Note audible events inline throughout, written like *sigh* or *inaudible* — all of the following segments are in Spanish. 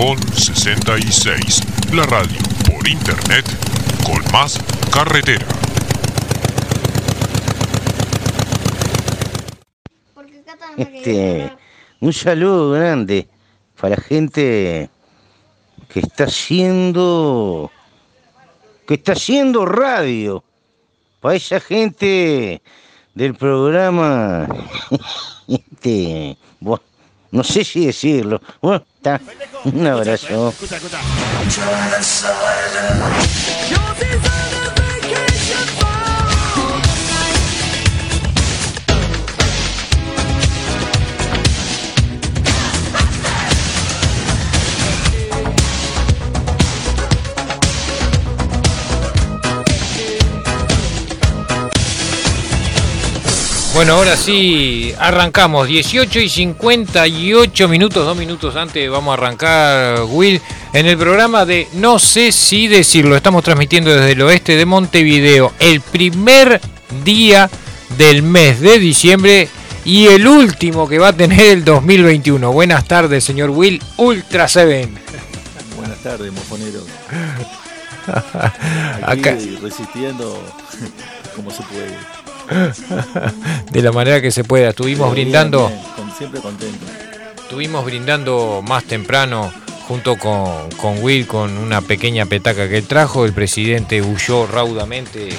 Mojón 66, la radio por internet con más carretera. Este, un saludo grande para la gente que está haciendo que está haciendo radio. Para esa gente del programa *laughs* este, no sé si decirlo. Bueno. *laughs* Un abrazo. Bueno, ahora sí, arrancamos. 18 y 58 minutos, dos minutos antes vamos a arrancar, Will, en el programa de No sé si decirlo. Estamos transmitiendo desde el oeste de Montevideo, el primer día del mes de diciembre y el último que va a tener el 2021. Buenas tardes, señor Will, Ultra Seven. *laughs* Buenas tardes, mojonero. *laughs* Aquí Acá. resistiendo *laughs* como se puede. *laughs* de la manera que se pueda. Estuvimos brindando. Bien, siempre contento. Estuvimos brindando más temprano junto con, con Will con una pequeña petaca que él trajo. El presidente huyó raudamente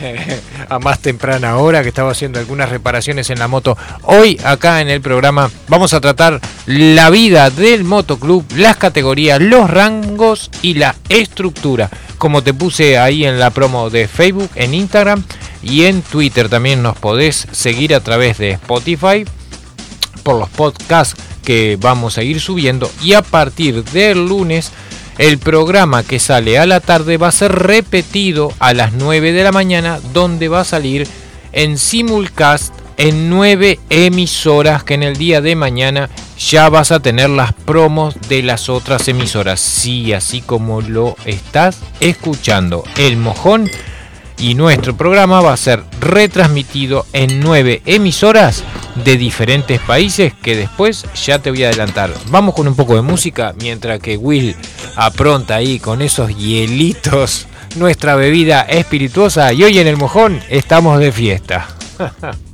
*laughs* a más temprana hora que estaba haciendo algunas reparaciones en la moto. Hoy acá en el programa vamos a tratar la vida del motoclub, las categorías, los rangos y la estructura. Como te puse ahí en la promo de Facebook, en Instagram y en Twitter también nos podés seguir a través de Spotify por los podcasts que vamos a ir subiendo. Y a partir del lunes el programa que sale a la tarde va a ser repetido a las 9 de la mañana donde va a salir en simulcast en 9 emisoras que en el día de mañana ya vas a tener las promos de las otras emisoras. Sí, así como lo estás escuchando. El mojón y nuestro programa va a ser retransmitido en nueve emisoras de diferentes países que después ya te voy a adelantar. Vamos con un poco de música mientras que Will apronta ahí con esos hielitos nuestra bebida espirituosa y hoy en el mojón estamos de fiesta. *laughs*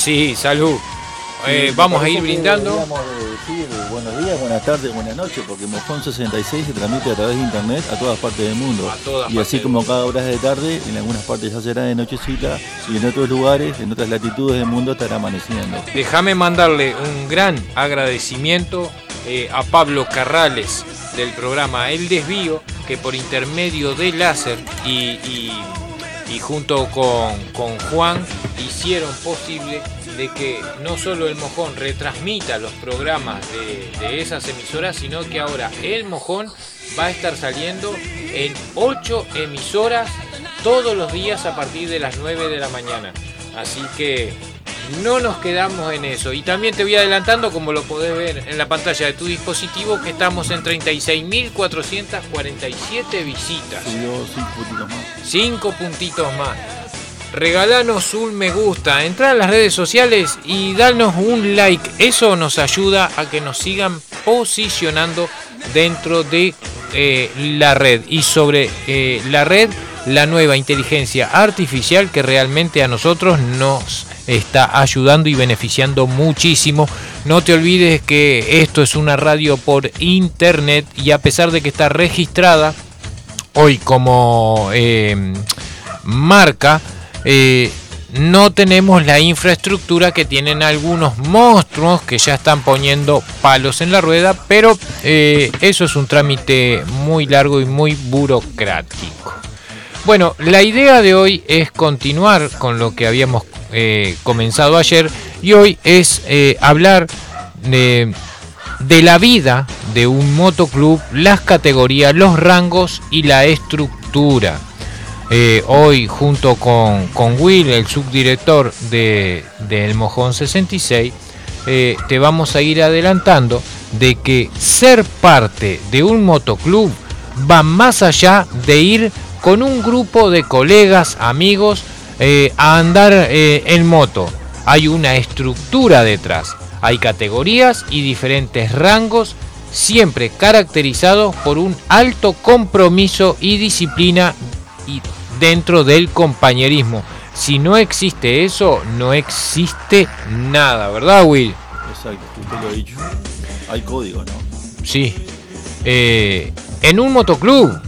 sí, salud. Eh, vamos a ir brindando. decir buenos días, buenas tardes, buenas noches, porque Mojón 66 se transmite a través de internet a todas partes del mundo. A todas y así como cada hora de tarde, en algunas partes ya será de nochecita y en otros lugares, en otras latitudes del mundo estará amaneciendo. Déjame mandarle un gran agradecimiento eh, a Pablo Carrales del programa El Desvío, que por intermedio de láser y, y- y junto con, con Juan hicieron posible de que no solo el Mojón retransmita los programas de, de esas emisoras, sino que ahora el Mojón va a estar saliendo en ocho emisoras todos los días a partir de las 9 de la mañana. Así que no nos quedamos en eso. Y también te voy adelantando, como lo podés ver en la pantalla de tu dispositivo, que estamos en 36.447 visitas. Subió cinco puntitos más. Cinco puntitos más. Regalanos un me gusta, entra a las redes sociales y danos un like. Eso nos ayuda a que nos sigan posicionando dentro de eh, la red. Y sobre eh, la red, la nueva inteligencia artificial que realmente a nosotros nos está ayudando y beneficiando muchísimo. No te olvides que esto es una radio por internet y a pesar de que está registrada hoy como eh, marca, eh, no tenemos la infraestructura que tienen algunos monstruos que ya están poniendo palos en la rueda, pero eh, eso es un trámite muy largo y muy burocrático. Bueno, la idea de hoy es continuar con lo que habíamos eh, comenzado ayer y hoy es hablar de, de la vida de un motoclub, las categorías, los rangos y la estructura. Eh, hoy junto con, Will, el subdirector de, del Mojón 66, eh, te vamos a ir adelantando de que ser parte de un motoclub va más allá de ir con un grupo de colegas, amigos, eh, a andar en moto. Hay una estructura detrás, hay categorías y diferentes rangos, siempre caracterizados por un alto compromiso y disciplina y dentro del compañerismo. Si no existe eso, no existe nada, ¿verdad, Will? Exacto, usted lo ha dicho. Hay código, ¿no? Sí. Eh, en un motoclub,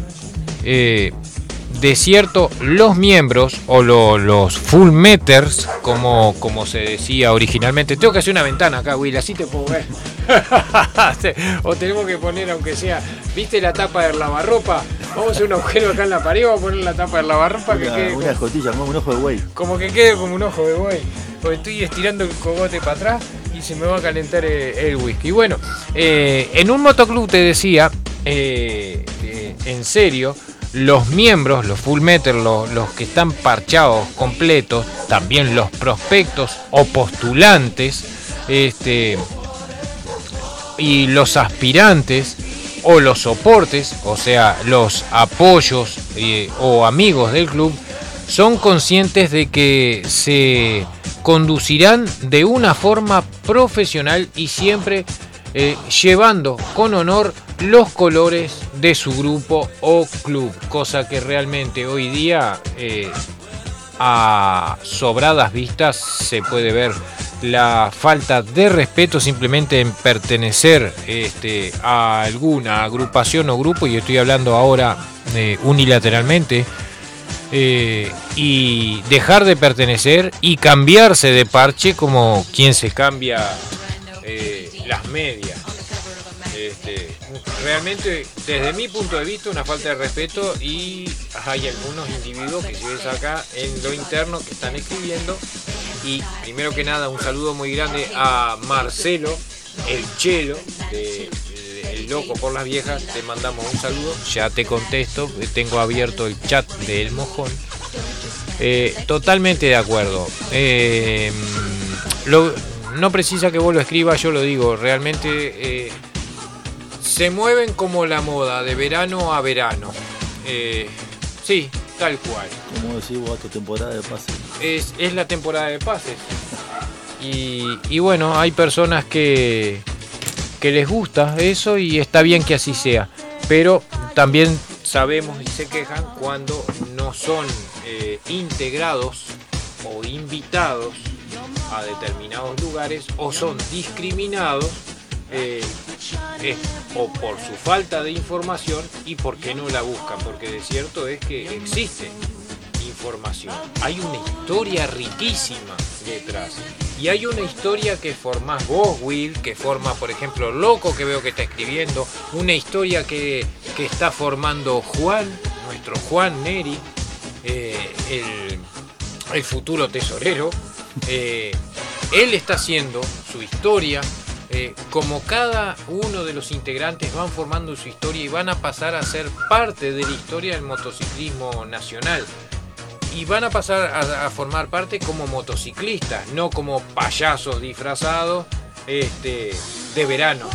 eh, de cierto, los miembros o lo, los full meters, como, como se decía originalmente, tengo que hacer una ventana acá, Will, así te puedo ver. *laughs* o tenemos que poner, aunque sea, ¿viste la tapa del lavarropa? Vamos a hacer un agujero acá en la pared, vamos a poner la tapa del lavarropa que Una, quede. una como- escotilla, como un ojo de güey. como que quede como un ojo de buey. Porque estoy estirando el cogote para atrás y se me va a calentar el, el whisky. Bueno, eh, en un motoclub te decía, eh, eh, en serio, los miembros, los full meter, los, los que están parchados completos, también los prospectos o postulantes, este, y los aspirantes o los soportes, o sea, los apoyos eh, o amigos del club, son conscientes de que se conducirán de una forma profesional y siempre eh, llevando con honor los colores de su grupo o club, cosa que realmente hoy día eh, a sobradas vistas se puede ver la falta de respeto simplemente en pertenecer este, a alguna agrupación o grupo, y estoy hablando ahora eh, unilateralmente, y dejar de pertenecer y cambiarse de parche como quien se cambia las medias. Este, realmente, desde mi punto de vista, una falta de respeto y hay algunos individuos que si ves acá en lo interno que están escribiendo. Y primero que nada, un saludo muy grande a Marcelo, el chelo, de, el loco por las viejas. Te mandamos un saludo. Ya te contesto, tengo abierto el chat del mojón. Eh, totalmente de acuerdo. Eh, no precisa que vos lo escribas, yo lo digo. Realmente eh, se mueven como la moda, de verano a verano. Eh, sí, tal cual. Como decís vos, esta temporada de pase. Es, es la temporada de pases. Y, y bueno, hay personas que, que les gusta eso y está bien que así sea. Pero también sabemos y se quejan cuando no son eh, integrados o invitados a determinados lugares o son discriminados eh, o por su falta de información y porque no la buscan, porque de cierto es que existe información. Hay una historia riquísima detrás. Y hay una historia que formás vos, Will, que forma, por ejemplo, Loco, que veo que está escribiendo. Una historia que, que está formando Juan, nuestro Juan Neri, eh, el, el futuro tesorero. Eh, él está haciendo su historia. eh, como cada uno de los integrantes van formando su historia y van a pasar a ser parte de la historia del motociclismo nacional. y van a pasar a, formar parte como motociclistas, no como payasos disfrazados este, de verano.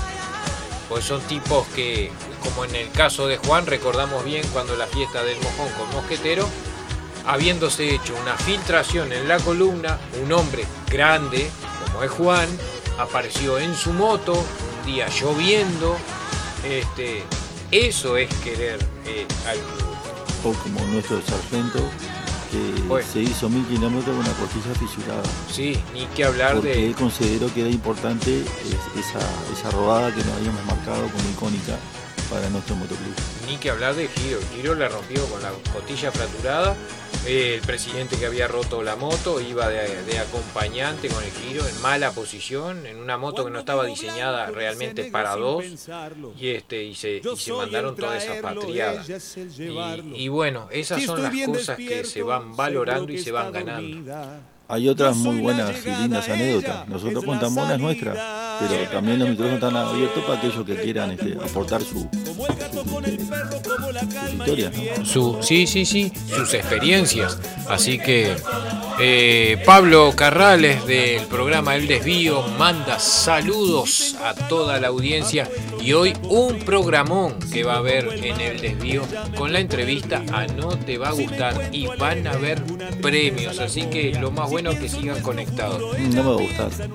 Pues son tipos que, como en el caso de Juan, recordamos bien cuando la fiesta del mojón con mosquetero, habiéndose hecho una filtración en la columna, un hombre grande, como es Juan, apareció en su moto, un día lloviendo. Este, eso es querer eh, al club. O como nuestro sargento, que Bueno. se hizo mil kilómetros con una costilla fisurada. Sí, ni que hablar Porque de. él consideró que era importante es- esa, esa rodada que nos habíamos marcado como icónica para nuestro motoclub. Ni que hablar de Giro. Giro la rompió con la costilla fracturada. El presidente que había roto la moto iba de, de acompañante con el Giro en mala posición, en una moto que no estaba diseñada realmente para dos. Y, este, y, se, y se mandaron toda esa patriada. Y, y bueno, esas son las cosas que se van valorando y se van ganando. Hay otras muy buenas y lindas anécdotas. Nosotros contamos las nuestras, pero también los micrófonos están abiertos para aquellos que quieran este, aportar su, su- sus historias. ¿no? Su, sí, sí, sí, sus experiencias. Así que eh, Pablo Carrales del programa El Desvío manda saludos a toda la audiencia y hoy un programón que va a haber en El Desvío con la entrevista a No Te Va a Gustar y van a haber premios. Así que lo más bueno es que sigan conectados. No me va a gustar. *laughs*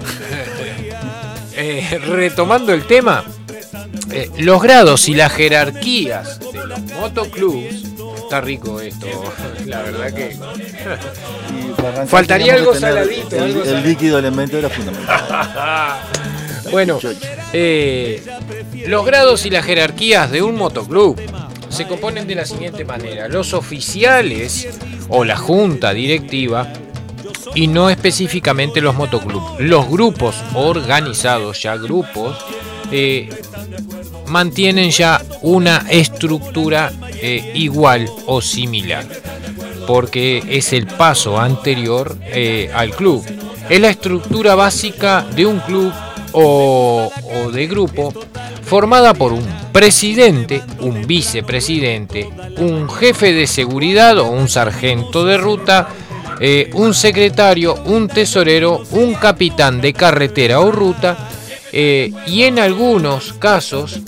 Eh, retomando el tema, eh, los grados y las jerarquías de los motoclubs. Está rico esto, la verdad que. Faltaría algo saladito, El, algo el líquido elemento era fundamental. *laughs* Bueno, eh, los grados y las jerarquías de un motoclub se componen de la siguiente manera. Los oficiales o la junta directiva y no específicamente los motoclubs. Los grupos organizados, ya grupos, eh, mantienen ya una estructura eh, igual o similar, porque es el paso anterior eh, al club. Es la estructura básica de un club o, de grupo formada por un presidente, un vicepresidente, un jefe de seguridad o un sargento de ruta, un secretario, un tesorero, un capitán de carretera o ruta eh, y en algunos casos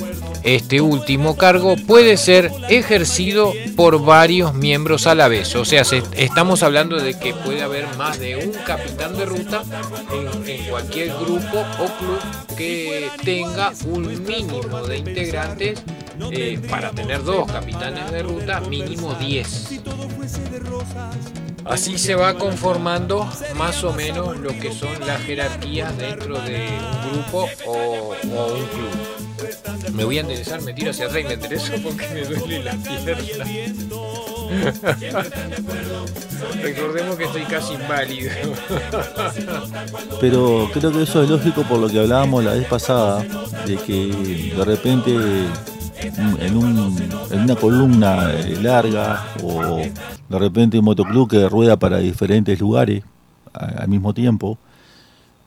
este último cargo puede ser ejercido por varios miembros a la vez. O sea, se- estamos hablando de que puede haber más de un capitán de ruta en, en cualquier grupo o club que tenga un mínimo de integrantes eh, para tener dos capitanes de ruta, mínimo 10. Así se va conformando más o menos lo que son las jerarquías dentro de un grupo o, un club. Me voy a enderezar, me tiro hacia atrás y me enderezo porque me duele la pierna. *laughs* Recordemos que estoy casi inválido. Pero creo que eso es lógico por lo que hablábamos la vez pasada, de que de repente en, un- en una columna eh, larga o de repente un motoclub que rueda para diferentes lugares al mismo tiempo,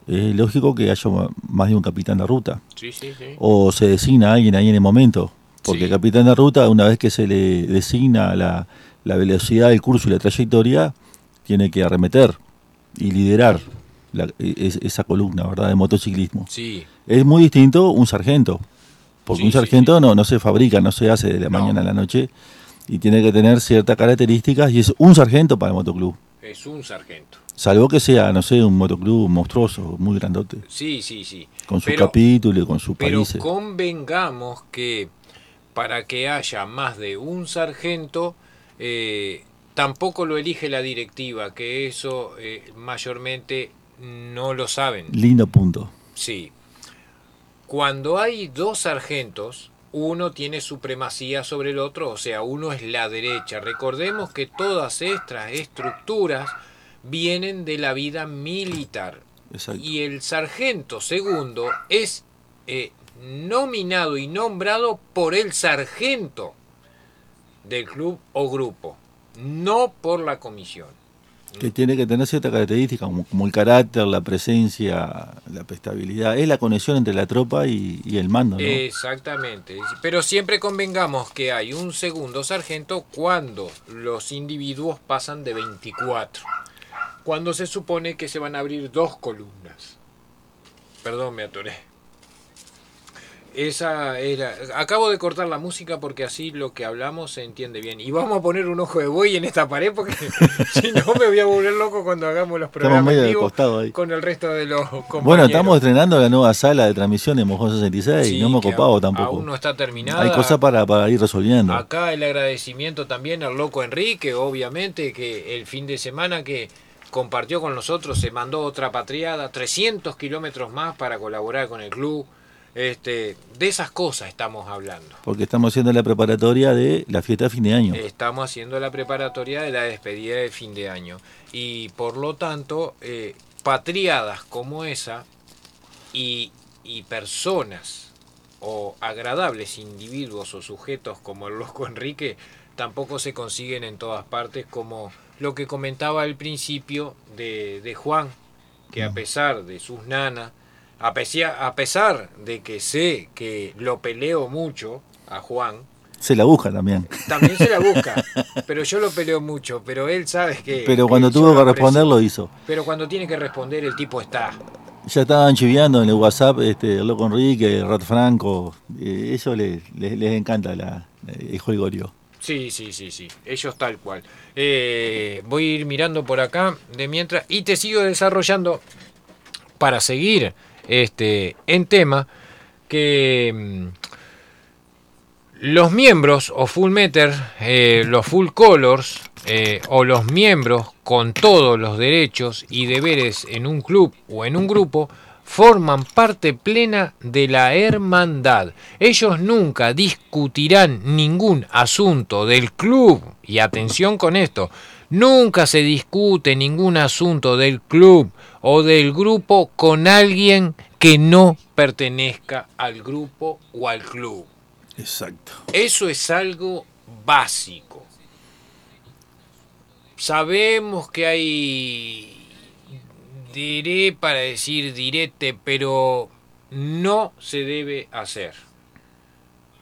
es lógico que haya más de un capitán de ruta. Sí, sí, sí. O se designa a alguien ahí en el momento. Porque el capitán de ruta, una vez que se le designa la, la velocidad del curso y la trayectoria, tiene que arremeter y liderar la- es- esa columna, ¿verdad? De motociclismo. Es muy distinto un sargento. Porque Sí, un sí, sargento No, no se fabrica, no se hace de la No. mañana a la noche. Y tiene que tener ciertas características y es un sargento para el motoclub. es un sargento. Salvo que sea, no sé, un motoclub monstruoso, muy grandote. Sí, sí, sí. Con su Pero- capítulo y con su Pero país. convengamos que para que haya más de un sargento, eh, tampoco lo elige la directiva, que eso eh, mayormente no lo saben. Lindo punto. Sí. Cuando hay dos sargentos, uno tiene supremacía sobre el otro, o sea, uno es la derecha. Recordemos que todas estas estructuras vienen de la vida militar. Exacto. Y el sargento segundo es eh, nominado y nombrado por el sargento del club o grupo, no por la comisión. Que tiene que tener cierta característica, como, el carácter, la presencia, la estabilidad. Es la conexión entre la tropa y, y el mando, ¿no? Exactamente. Pero siempre convengamos que hay un segundo sargento cuando los individuos pasan de 24. Cuando se supone que se van a abrir dos columnas. Perdón, me atoré. Esa era. Acabo de cortar la música porque así lo que hablamos se entiende bien. Y vamos a poner un ojo de buey en esta pared porque *laughs* si no me voy a volver loco cuando hagamos los programas ahí. con el resto de los compañeros. Bueno, estamos estrenando la nueva sala de transmisión de Mojón 66 Sí, y no hemos copado tampoco. Aún no está terminada. Hay cosas para, para ir resolviendo. Acá el agradecimiento también al loco Enrique, obviamente, que el fin de semana que compartió con nosotros se mandó otra patriada, 300 kilómetros más para colaborar con el club. Este, de esas cosas estamos hablando. Porque estamos haciendo la preparatoria de la fiesta de fin de año. Estamos haciendo la preparatoria de la despedida de fin de año. Y por lo tanto, eh, patriadas como esa y, y personas o agradables individuos o sujetos como el loco Enrique tampoco se consiguen en todas partes como lo que comentaba al principio de, de Juan, que a pesar de sus nanas, a pesar, a pesar de que sé que lo peleo mucho a Juan, Se la busca también. también se la busca, *laughs* pero yo lo peleo mucho, pero él sabe que... Pero cuando tuvo que responder lo hizo. Pero cuando tiene que responder el tipo está. Ya estaban chiviando en el WhatsApp este, el loco Enrique, Rat Franco. eh, eso les, les, les encanta la, el Gorio. Sí, sí, sí, sí, ellos tal cual. Eh, voy a ir mirando por acá de mientras y te sigo desarrollando para seguir este en tema que mm, los miembros o full meter, eh, los full colors eh, o los miembros con todos los derechos y deberes en un club o en un grupo forman parte plena de la hermandad. Ellos nunca discutirán ningún asunto del club, y atención con esto, nunca se discute ningún asunto del club o del grupo con alguien que no pertenezca al grupo o al club. Exacto. Eso es algo básico. Sabemos que hay diré para decir direte, pero no se debe hacer.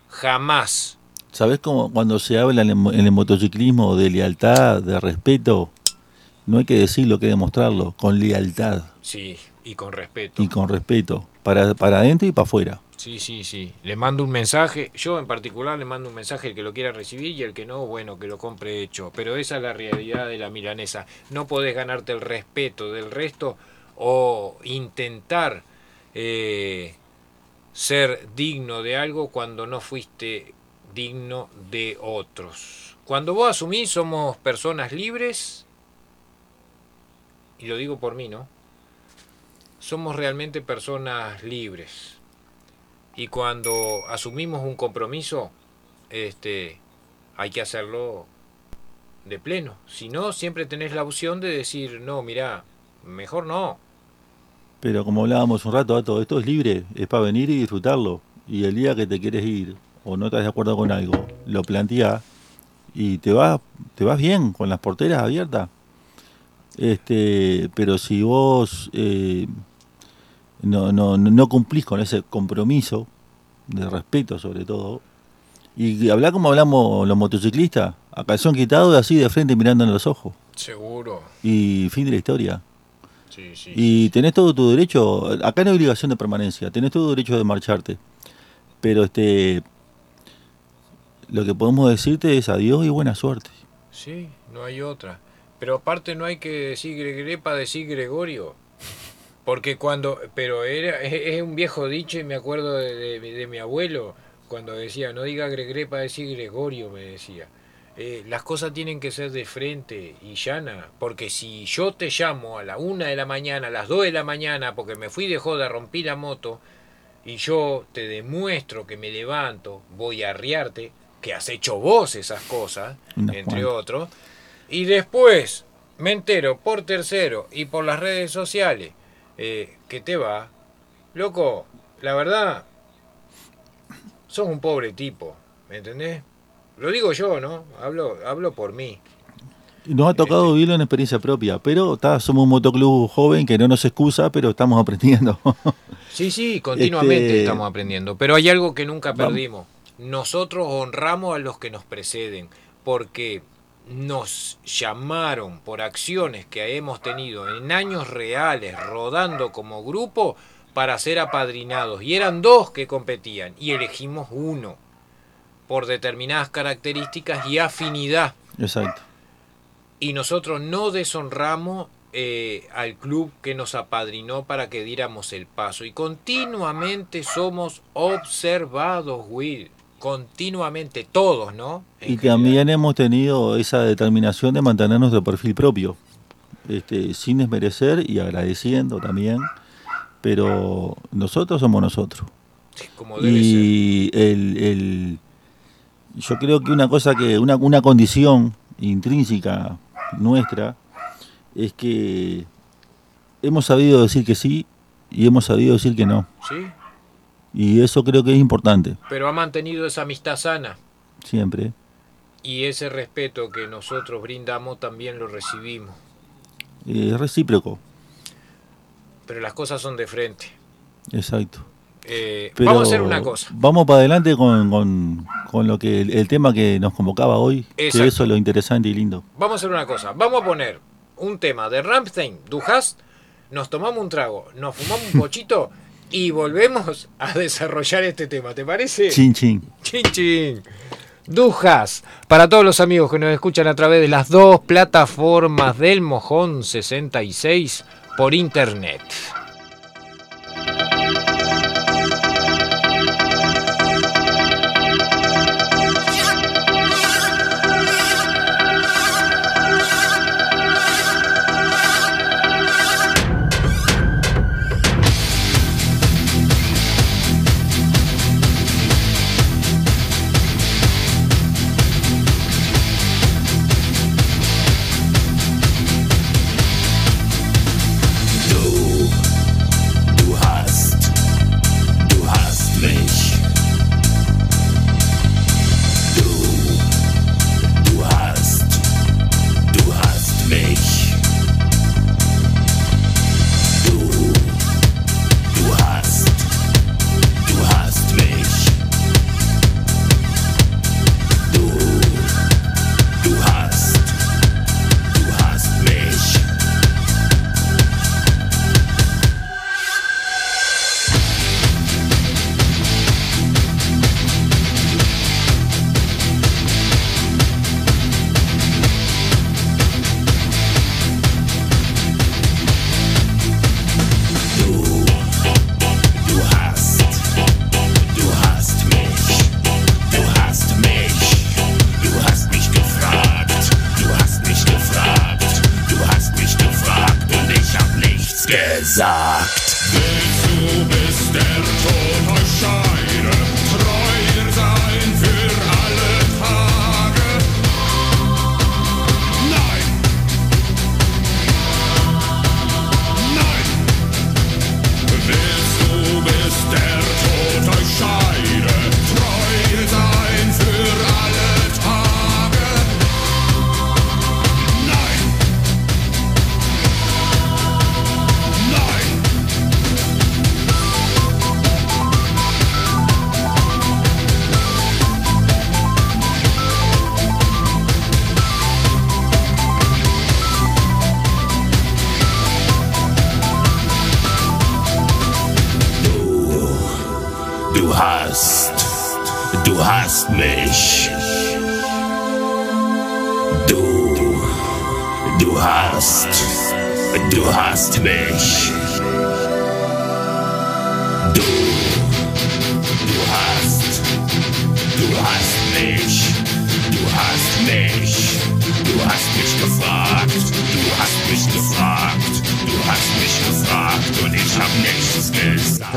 Jamás. ¿Sabés cómo cuando se habla en el, en el motociclismo de lealtad, de respeto? No hay que decirlo, hay que demostrarlo, con lealtad Sí, y con respeto. y con respeto, para, para adentro y para afuera. Sí, sí, sí. Le mando un mensaje. Yo en particular le mando un mensaje al que lo quiera recibir y el que no, bueno, que lo compre hecho. Pero esa es la realidad de la milanesa. No podés ganarte el respeto del resto o intentar eh, ser digno de algo cuando no fuiste digno de otros. Cuando vos asumís somos personas libres, y lo digo por mí, ¿no? Somos realmente personas libres. Y cuando asumimos un compromiso, este, hay que hacerlo de pleno. Si no, siempre tenés la opción de decir, no, mira, mejor no. Pero como hablábamos un rato, todo esto es libre, es para venir y disfrutarlo. Y el día que te quieres ir o no estás de acuerdo con algo, lo planteás y te vas, te vas bien con las porteras abiertas. Este, pero si vos eh, no, no, no cumplís con ese compromiso de respeto sobre todo, y hablar como hablamos los motociclistas, a calzón quitado así de frente mirando en los ojos. Seguro. Y fin de la historia. Sí, sí. Y tenés todo tu derecho, acá no hay obligación de permanencia, tenés todo derecho de marcharte. Pero este lo que podemos decirte es adiós y buena suerte. Sí, no hay otra. Pero aparte no hay que decir Gregrepa, decir Gregorio. Porque cuando, pero era, es, un viejo dicho y me acuerdo de, de- mi abuelo, cuando decía, no diga Gregrepa, decir Gregorio, me decía. Eh, las cosas tienen que ser de frente y llana, porque si yo te llamo a la una de la mañana, a las dos de la mañana, porque me fui de joda, rompí la moto, y yo te demuestro que me levanto, voy a arriarte, que has hecho vos esas cosas, Unas entre cuantas. otros, y después me entero por tercero y por las redes sociales eh, que te va, loco, la verdad, sos un pobre tipo, ¿me entendés? Lo digo yo, ¿no? Hablo, hablo por mí. Nos ha tocado Este. vivirlo en experiencia propia, pero está, somos un motoclub joven que no nos excusa, pero estamos aprendiendo. Sí, sí, continuamente Este- estamos aprendiendo. Pero hay algo que nunca perdimos. Nosotros honramos a los que nos preceden, porque nos llamaron por acciones que hemos tenido en años reales, rodando como grupo, para ser apadrinados. Y eran dos que competían, y elegimos uno, por determinadas características y afinidad. Exacto. y nosotros no deshonramos eh, al club que nos apadrinó para que diéramos el paso. Y continuamente somos observados, Will. Continuamente, todos, ¿no? En Y general. también hemos tenido esa determinación de mantener nuestro perfil propio, este, sin desmerecer y agradeciendo también, pero nosotros somos nosotros. Sí, Como debe ser. Y el, el- yo creo que una cosa que, una, una condición intrínseca nuestra es que hemos sabido decir que sí y hemos sabido decir que no. Sí, Y eso creo que es importante, pero ha mantenido esa amistad sana. siempre. Y ese respeto que nosotros brindamos también lo recibimos. Eh, Es recíproco, Pero las cosas son de frente. exacto. Eh, vamos a hacer una cosa. Vamos para adelante con, con- con lo que el, el tema que nos convocaba hoy, Exacto. que eso es lo interesante y lindo. Vamos a hacer una cosa. Vamos a poner un tema de Rammstein, Du hast, nos tomamos un trago, nos fumamos un pochito *laughs* y volvemos a desarrollar este tema. ¿Te parece? Chin chin. Chin chin. Dujas, para todos los amigos que nos escuchan a través de las dos plataformas del Mojón 66 por internet.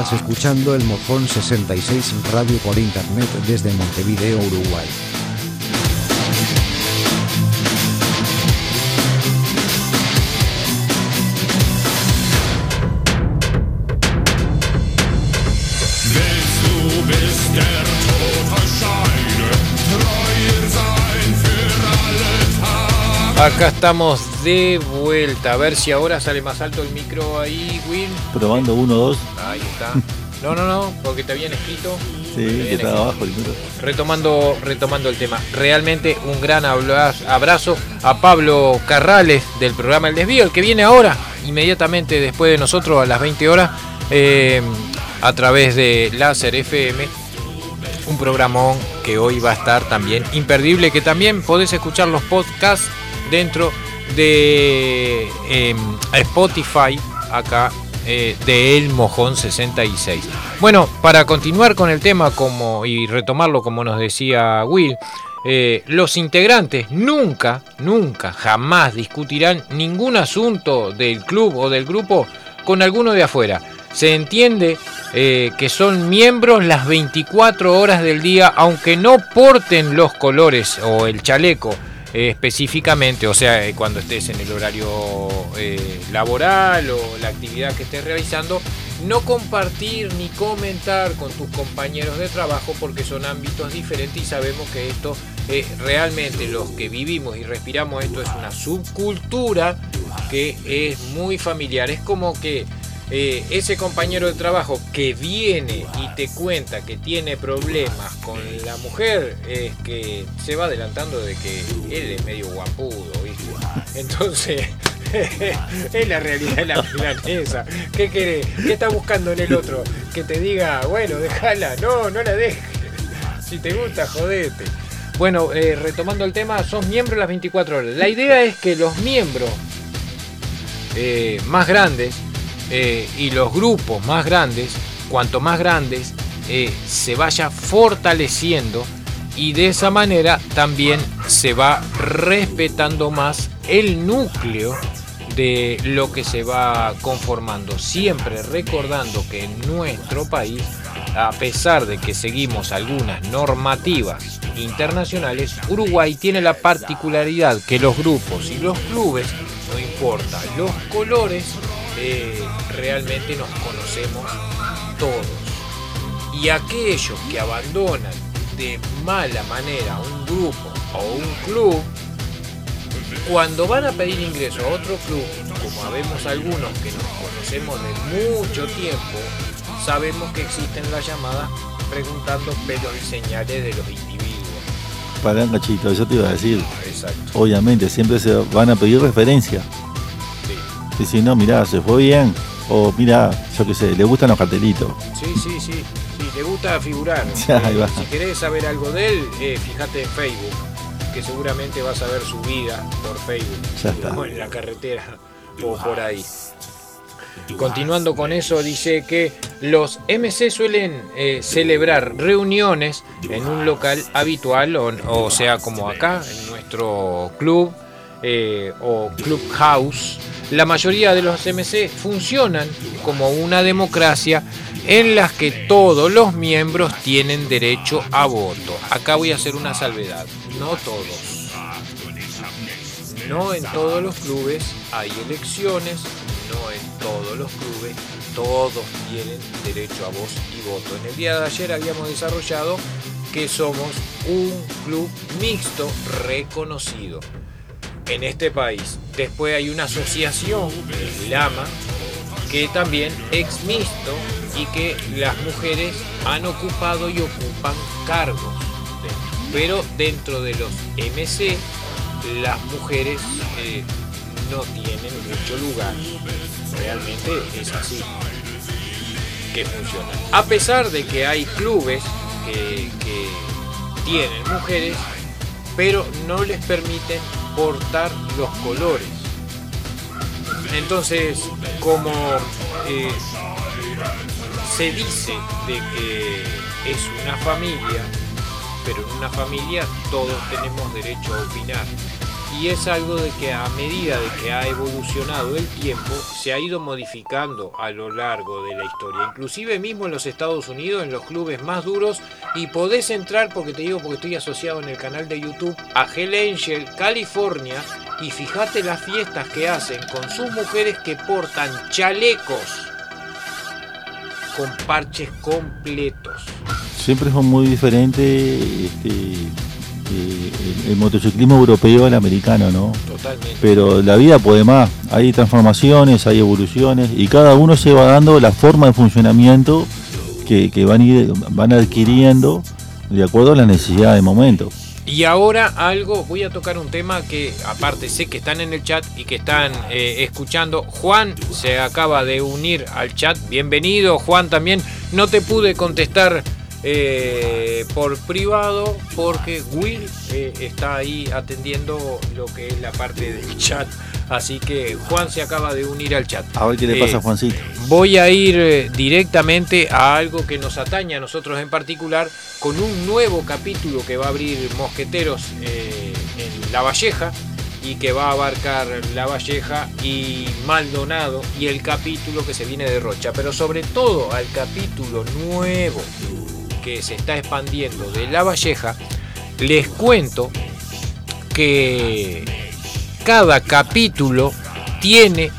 Estás escuchando el Mojón 66 Radio por Internet desde Montevideo, Uruguay. Acá estamos de vuelta. A ver si ahora sale más alto el micro ahí, Will. Probando uno, dos. Ahí está. *laughs* No, no, no, porque te habían escrito. Sí, que estaba abajo el muro. Retomando, retomando el tema, realmente un gran abrazo a Pablo Carrales del programa El Desvío, el que viene ahora, inmediatamente después de nosotros a las 20 horas, eh, a través de Láser FM, un programón que hoy va a estar también imperdible, que también podés escuchar los podcasts dentro de eh, Spotify, acá eh, de El Mojón 66. Bueno, para continuar con el tema como y retomarlo como nos decía Will, eh, los integrantes nunca, nunca, jamás discutirán ningún asunto del club o del grupo con alguno de afuera. Se entiende eh, que son miembros las 24 horas del día, aunque no porten los colores o el chaleco eh, específicamente, o sea, eh, cuando estés en el horario eh, laboral o la actividad que estés realizando, no compartir ni comentar con tus compañeros de trabajo porque son ámbitos diferentes y sabemos que esto eh, realmente los que vivimos y respiramos esto es una subcultura que es muy familiar. Es como que eh, ese compañero de trabajo que viene y te cuenta que tiene problemas con la mujer, es que se va adelantando de que él es medio guapudo, ¿viste? Entonces, *laughs* es la realidad de la milanesa. ¿Qué querés? ¿Qué está buscando en el otro? Que te diga, bueno, déjala. No, no la dejes. Si te gusta, jodete. Bueno, eh, retomando el tema, sos miembro las 24 horas. La idea es que los miembros eh, más grandes eh, y los grupos más grandes, cuanto más grandes, eh, se vaya fortaleciendo y de esa manera también se va respetando más el núcleo de lo que se va conformando. Siempre recordando que en nuestro país, a pesar de que seguimos algunas normativas internacionales, Uruguay tiene la particularidad que los grupos y los clubes, no importa los colores, eh, realmente nos conocemos todos. Y aquellos que abandonan de mala manera un grupo o un club, cuando van a pedir ingreso a otro club, como habemos algunos que nos conocemos de mucho tiempo, sabemos que existen las llamadas preguntando pelos y señales de los individuos. Pará, cachito, yo te iba a decir. Exacto. Obviamente, siempre se van a pedir referencia. Sí. Y si no, mirá, se fue bien. O mirá, yo qué sé, le gustan los cartelitos. Sí, sí, sí. Si te gusta figurar, *laughs* Ya, ahí eh, va. si querés saber algo de él, eh, fíjate en Facebook, que seguramente vas a ver su vida por Facebook, Ya está. o en la carretera o por ahí. Continuando con eso, dice que los MC suelen eh, celebrar reuniones en un local habitual, o, o sea, como acá, en nuestro club eh, o clubhouse. La mayoría de los MC funcionan como una democracia en las que todos los miembros tienen derecho a voto. Acá voy a hacer una salvedad, no todos. No en todos los clubes hay elecciones, no en todos los clubes todos tienen derecho a voz y voto. En el día de ayer habíamos desarrollado que somos un club mixto reconocido en este país. Después hay una asociación, el Lama, que también es mixto y que las mujeres han ocupado y ocupan cargos. Pero dentro de los MC, las mujeres eh, no tienen mucho lugar. Realmente es así que funciona. A pesar de que hay clubes que, que tienen mujeres, pero no les permiten portar los colores. Entonces, como eh, se dice de que es una familia, pero en una familia todos tenemos derecho a opinar. Y es algo de que a medida de que ha evolucionado el tiempo, se ha ido modificando a lo largo de la historia. Inclusive mismo en los Estados Unidos, en los clubes más duros, y podés entrar, porque te digo, porque estoy asociado en el canal de YouTube, a Hell Angel, California, y fíjate las fiestas que hacen con sus mujeres que portan chalecos con parches completos. Siempre son muy diferentes este, eh, el, el motociclismo europeo al americano, ¿no? Totalmente. Pero la vida puede más, hay transformaciones, hay evoluciones y cada uno se va dando la forma de funcionamiento que, que van, ir- van adquiriendo de acuerdo a la necesidad del momento. Y ahora algo, voy a tocar un tema que aparte sé que están en el chat y que están eh, escuchando. Juan se acaba de unir al chat. Bienvenido, Juan también. No te pude contestar eh, por privado porque Will eh, está ahí atendiendo lo que es la parte del chat. Así que Juan se acaba de unir al chat. A ver qué le pasa Eh, Juancito. Voy a ir directamente a algo que nos atañe a nosotros en particular, con un nuevo capítulo que va a abrir Mosqueteros en La Valleja y que va a abarcar La Valleja y Maldonado y el capítulo que se viene de Rocha, pero sobre todo al capítulo nuevo se está expandiendo de La Valleja, les cuento que cada capítulo tiene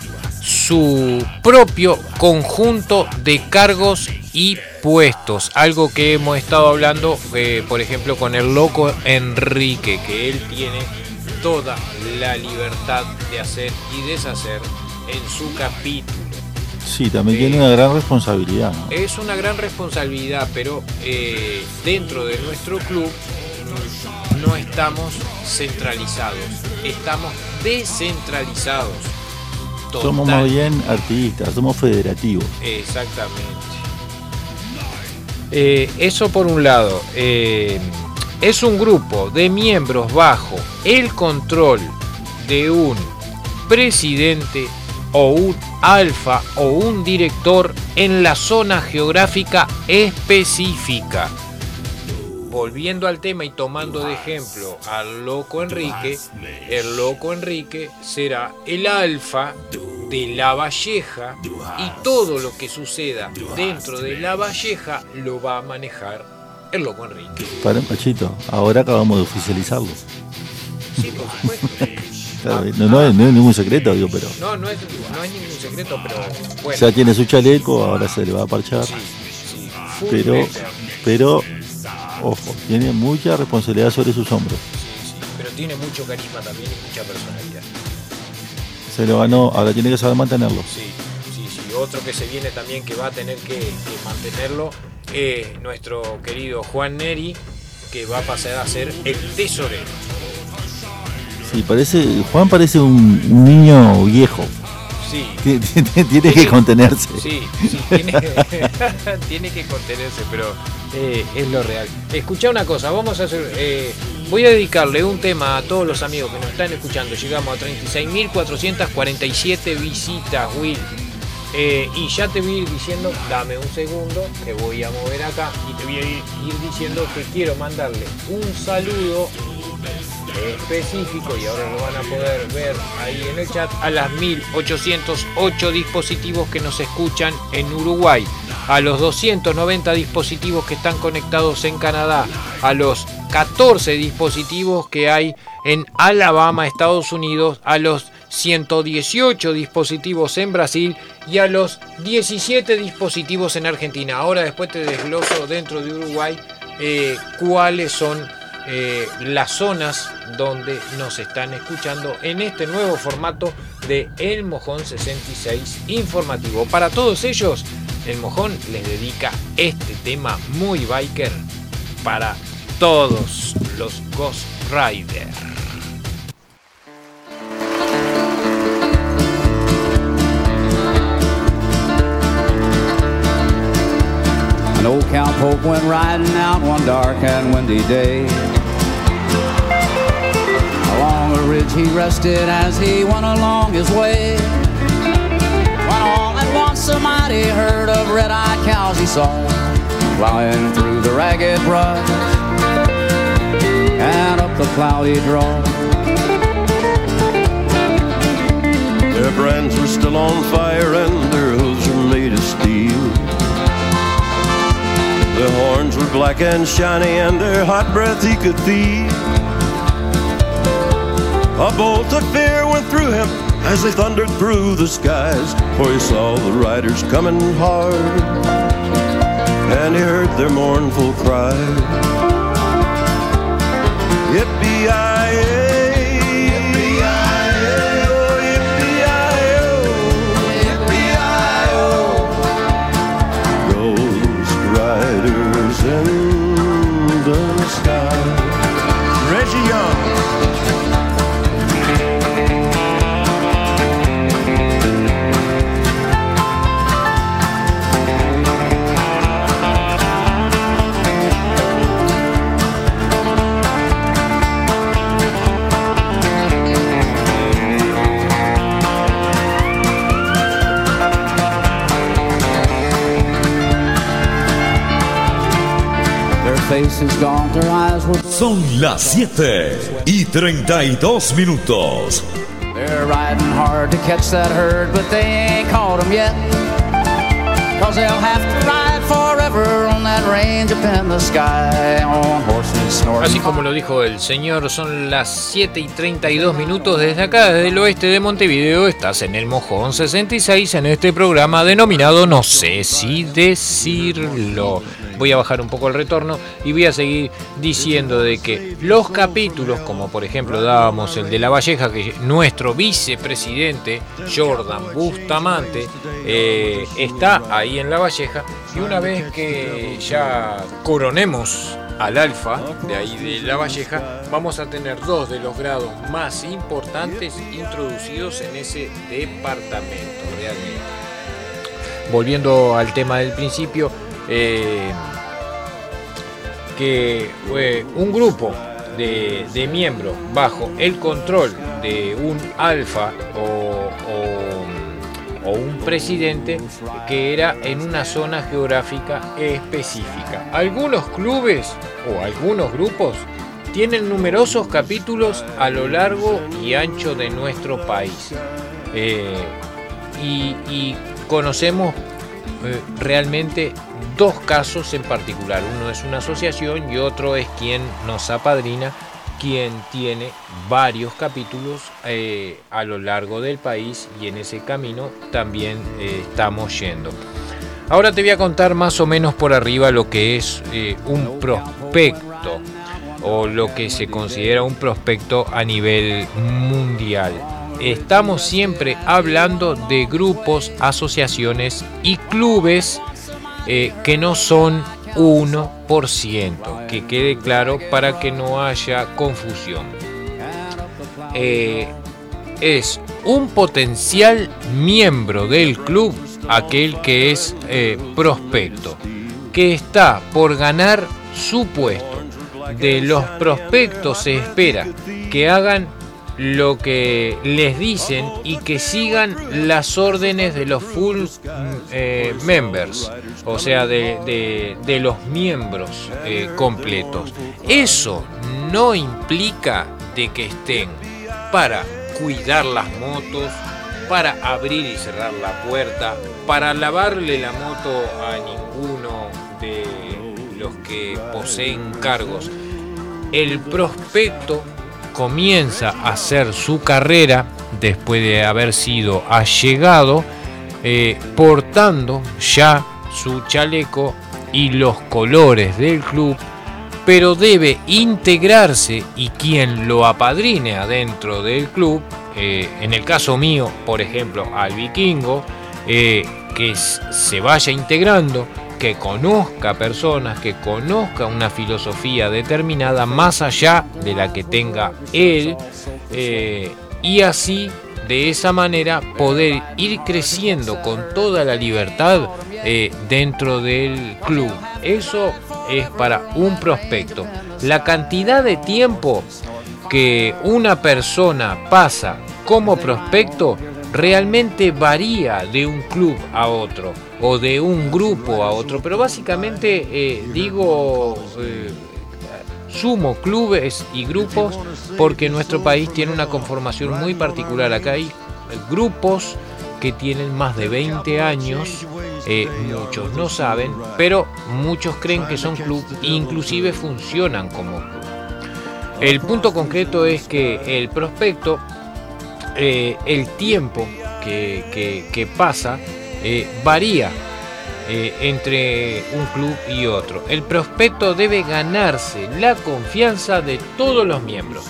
su propio conjunto de cargos y puestos. Algo que hemos estado hablando, eh, por ejemplo, con el loco Enrique, que él tiene toda la libertad de hacer y deshacer en su capítulo. Sí, también eh, tiene una gran responsabilidad. ¿no? Es una gran responsabilidad, pero eh, dentro de nuestro club no estamos centralizados, estamos descentralizados. Somos más bien artistas, somos federativos. Exactamente. Eh, eso por un lado. eh, es un grupo de miembros bajo el control de un presidente o un alfa o un director en la zona geográfica específica. Volviendo al tema y tomando de ejemplo al loco Enrique, el loco Enrique será el alfa de la Valleja y todo lo que suceda dentro de la Valleja lo va a manejar el loco Enrique. Para Pachito, ahora acabamos de oficializarlo. Sí, por supuesto. Claro, no, no es, no es ningún secreto, digo, pero No, no es, no es ningún secreto, pero bueno. ya tiene su chaleco, ahora se le va a parchar. Sí, sí. Pero, pero, ojo, tiene mucha responsabilidad sobre sus hombros. Sí, sí, pero tiene mucho carisma también y mucha personalidad. Se lo ganó, ahora tiene que saber mantenerlo. Sí, sí, sí. Otro que se viene también que va a tener que, que mantenerlo es nuestro querido Juan Neri, que va a pasar a ser el tesorero. Sí, parece, Juan parece un, niño viejo. Sí, *laughs* Tiene, que contenerse. sí, sí, tiene, *laughs* tiene que contenerse, pero eh, es lo real. Escucha una cosa, vamos a hacer, eh, voy a dedicarle un tema a todos los amigos que nos están escuchando. Llegamos a 36.447 visitas, Will. Eh, y ya te voy a ir diciendo, dame un segundo, que voy a mover acá y te voy a ir, ir diciendo que quiero mandarle un saludo específico y ahora lo van a poder ver ahí en el chat a las 1808 dispositivos que nos escuchan en Uruguay, a los 290 dispositivos que están conectados en Canadá, a los 14 dispositivos que hay en Alabama, Estados Unidos, a los 118 dispositivos en Brasil y a los 17 dispositivos en Argentina. Ahora después te desgloso dentro de Uruguay eh, cuáles son eh, las zonas donde nos están escuchando en este nuevo formato de El Mojón 66 informativo. Para todos ellos, El Mojón les dedica este tema muy biker para todos los Ghost Rider. An old cowpoke went riding out one dark and windy day. Along a ridge he rested as he went along his way. When all at once a mighty herd of red-eyed cows he saw flying through the ragged brush and up the cloudy draw. Their brands were still on fire and their hooves were made of steel. Their horns were black and shiny and their hot breath he could feel. A bolt of fear went through him as they thundered through the skies, for he saw the riders coming hard and he heard their mournful cry. Son las 7 y 32 minutos. They're riding hard to catch that herd, but they ain't caught yet. Cause they'll have to ride forever on that range up in the sky on horses snorting. Así como lo dijo el señor, son las 7 y 32 minutos desde acá, desde el oeste de Montevideo. Estás en el Mojón 66 en este programa denominado No sé si decirlo. Voy a bajar un poco el retorno y voy a seguir diciendo de que los capítulos, como por ejemplo dábamos el de La Valleja, que nuestro vicepresidente Jordan Bustamante eh, está ahí en La Valleja, y una vez que ya coronemos al Alfa, de ahí de La Valleja, vamos a tener dos de los grados más importantes introducidos en ese departamento realmente. Volviendo al tema del principio, eh, que un grupo de, miembros bajo el control de un alfa o, un presidente que era en una zona geográfica específica. Algunos clubes o algunos grupos tienen numerosos capítulos a lo largo y ancho de nuestro país. Eh, y conocemos eh, realmente dos casos en particular. Uno es una asociación y otro es quien nos apadrina, quien tiene varios capítulos eh, a lo largo del país y en ese camino también eh, estamos yendo. Ahora te voy a contar más o menos por arriba lo que es un prospecto o lo que se considera un prospecto a nivel mundial. Estamos siempre hablando de grupos, asociaciones y clubes eh, que no son 1%, que quede claro para que no haya confusión. Eh, es un potencial miembro del club, aquel que es eh, prospecto, que está por ganar su puesto. De los prospectos se espera que hagan lo que les dicen y que sigan las órdenes de los full mm, eh, members, o sea, de, los miembros eh, completos. Eso no implica de que estén para cuidar las motos, para abrir y cerrar la puerta, para lavarle la moto a ninguno de los que poseen cargos. El prospecto comienza a hacer su carrera después de haber sido allegado, eh, portando ya su chaleco y los colores del club, pero debe integrarse y quien lo apadrine adentro del club, eh, en el caso mío, por ejemplo, al vikingo, eh, que se vaya integrando, que conozca personas, que conozca una filosofía determinada más allá de la que tenga él, eh, y así, de esa manera, poder ir creciendo con toda la libertad eh, dentro del club. Eso es para un prospecto. La cantidad de tiempo que una persona pasa como prospecto realmente varía de un club a otro o de un grupo a otro, pero básicamente eh, digo, eh, sumo clubes y grupos porque nuestro país tiene una conformación muy particular. Acá hay grupos que tienen más de 20 años, eh, muchos no saben, pero muchos creen que son club e inclusive funcionan como club. El punto concreto es que el prospecto, el tiempo que pasa, eh, varía eh, entre un club y otro. El prospecto debe ganarse la confianza de todos los miembros.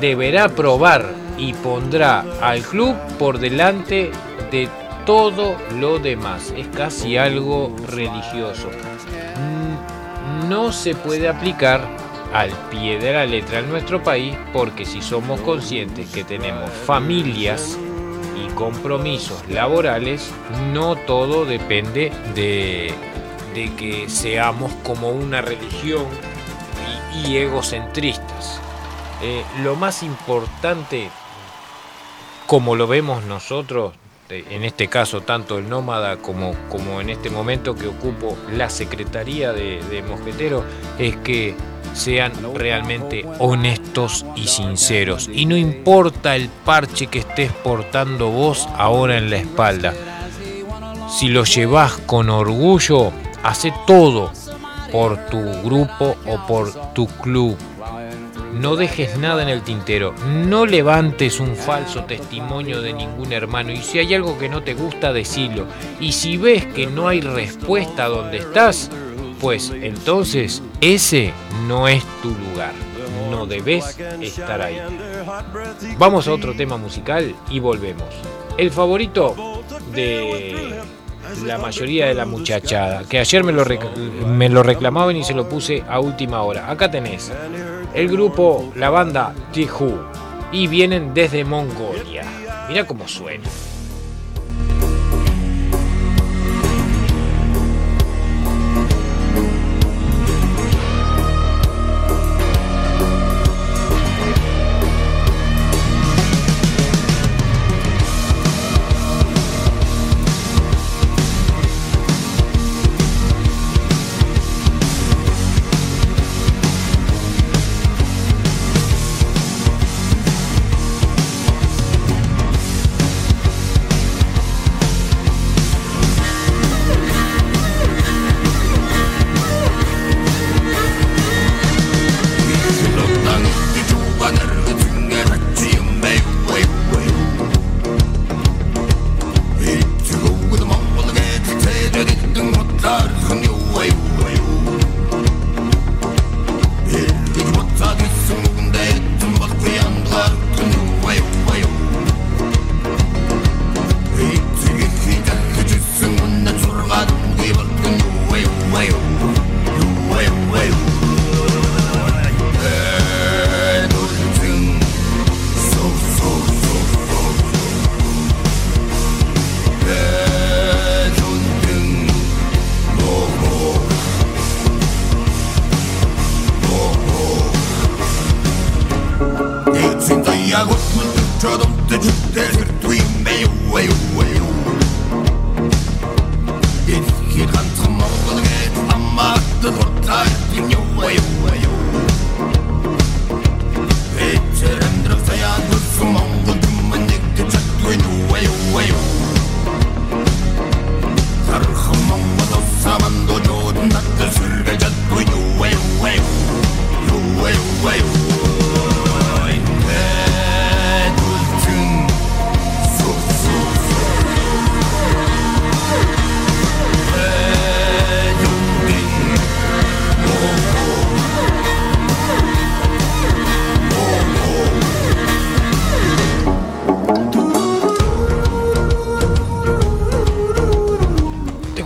Deberá probar y pondrá al club por delante de todo lo demás. Es casi algo religioso. Mm, No se puede aplicar al pie de la letra en nuestro país porque si somos conscientes que tenemos familias y compromisos laborales, no todo depende de, de que seamos como una religión y, egocentristas. Eh, lo más importante, como lo vemos nosotros, de- en este caso tanto el nómada como, como en este momento que ocupo la secretaría de, de Mosquetero, es que sean realmente honestos y sinceros. Y no importa el parche que estés portando vos ahora en la espalda. Si lo llevas con orgullo, hace todo por tu grupo o por tu club. No dejes nada en el tintero, no levantes un falso testimonio de ningún hermano y si hay algo que no te gusta, decilo. Y si ves que no hay respuesta donde estás, pues entonces ese no es tu lugar, no debes estar ahí. Vamos a otro tema musical y volvemos. El favorito de la mayoría de la muchachada, que ayer me lo, me lo reclamaban y se lo puse a última hora. Acá tenés el grupo, la banda Who, y vienen desde Mongolia. Mira cómo suena.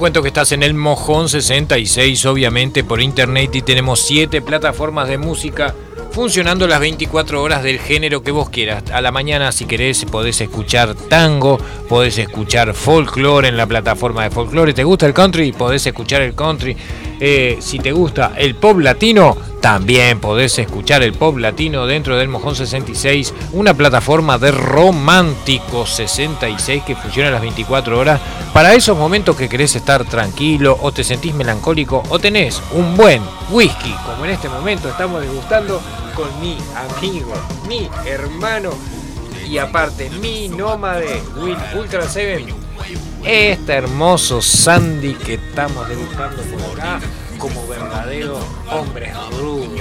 Cuento que estás en el Mojón 66, obviamente por internet, y tenemos 7 plataformas de música funcionando las 24 horas del género que vos quieras. A la mañana, si querés, podés escuchar tango, podés escuchar folclore en la plataforma de folclore. ¿Te gusta el country? Podés escuchar el country. Eh, si te gusta el pop latino, también podés escuchar el pop latino dentro del Mojón 66, una plataforma de romántico 66 que funciona las 24 horas para esos momentos que querés estar tranquilo o te sentís melancólico o tenés un buen whisky, como en este momento estamos degustando con mi amigo, mi hermano y aparte mi nómade Will Ultra 7 este hermoso Sandy que estamos degustando por acá como verdaderos hombres rudos.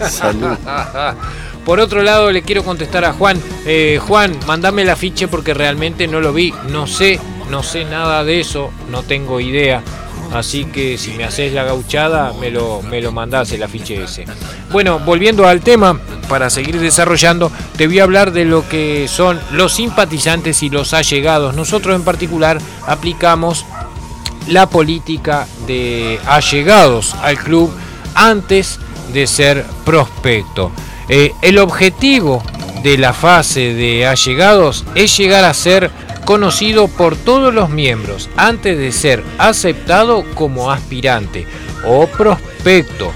*laughs* Salud. *laughs* Por otro lado, le quiero contestar a Juan. Eh, Juan, mandame el afiche porque realmente no lo vi. No sé, no sé nada de eso, no tengo idea. Así que si me haces la gauchada, me lo, me lo mandás el afiche ese. Bueno, volviendo al tema, para seguir desarrollando, te voy a hablar de lo que son los simpatizantes y los allegados. Nosotros en particular aplicamos la política de allegados al club antes de ser prospecto. Eh, el objetivo de la fase de allegados es llegar a ser conocido por todos los miembros antes de ser aceptado como aspirante o prospecto.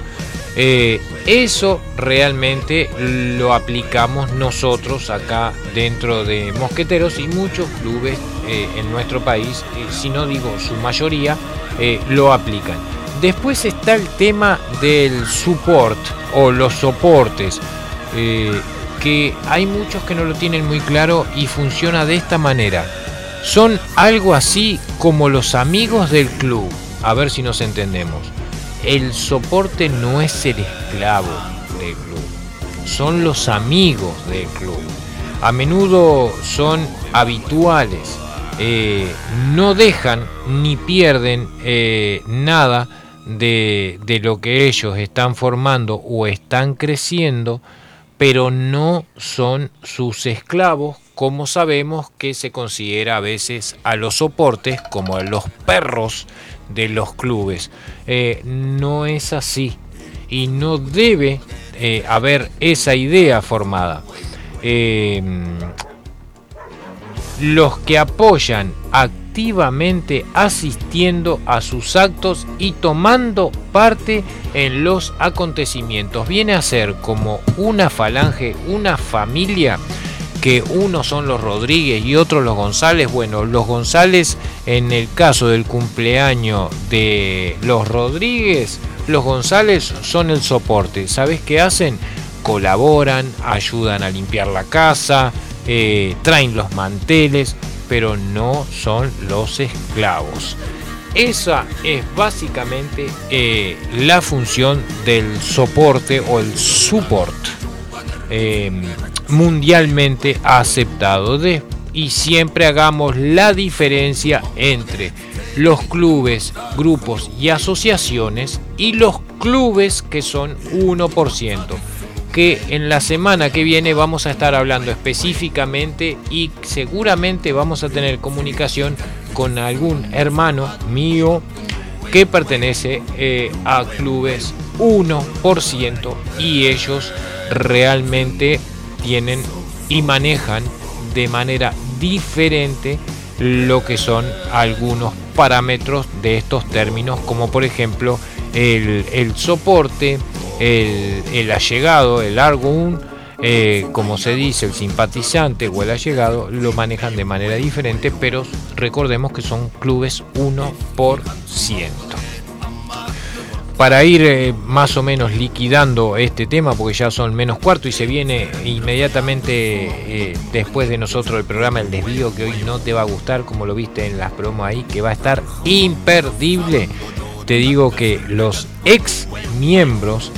Eh, eso realmente lo aplicamos nosotros acá dentro de Mosqueteros y muchos clubes eh, en nuestro país, eh, si no digo su mayoría, lo aplican. Después está el tema del support o los soportes, que hay muchos que no lo tienen muy claro y funciona de esta manera son algo así como los amigos del club. A ver si nos entendemos. El soporte no es el esclavo del club, son los amigos del club. A menudo son habituales, eh, no dejan ni pierden eh, nada de, de lo que ellos están formando o están creciendo, pero no son sus esclavos como sabemos que se considera a veces a los soportes como a los perros de los clubes. Eh, no es así y no debe eh, haber esa idea formada. Eh, los que apoyan activamente asistiendo a sus actos y tomando parte en los acontecimientos. Viene a ser como una falange, una familia que unos son los Rodríguez y otros los González. Bueno, los González en el caso del cumpleaños de los Rodríguez, los González son el soporte. ¿Sabes qué hacen? Colaboran, ayudan a limpiar la casa, eh, traen los manteles, pero no son los esclavos. Esa es básicamente eh, la función del soporte o el support. Em, mundialmente aceptado. De, y siempre hagamos la diferencia entre los clubes, grupos y asociaciones y los clubes que son 1%. Que en la semana que viene vamos a estar hablando específicamente y seguramente vamos a tener comunicación con algún hermano mío que pertenece eh, a clubes 1% y ellos realmente tienen y manejan de manera diferente lo que son algunos parámetros de estos términos, como por ejemplo el, soporte, el, allegado, el argun, eh, como se dice, el simpatizante o el allegado, lo manejan de manera diferente, pero recordemos que son clubes 1% para ir eh, más o menos liquidando este tema, porque ya son menos cuarto y se viene inmediatamente eh, después de nosotros el programa El Desvío, que hoy no te va a gustar, como lo viste en las promos ahí, que va a estar imperdible. Te digo que los ex miembros,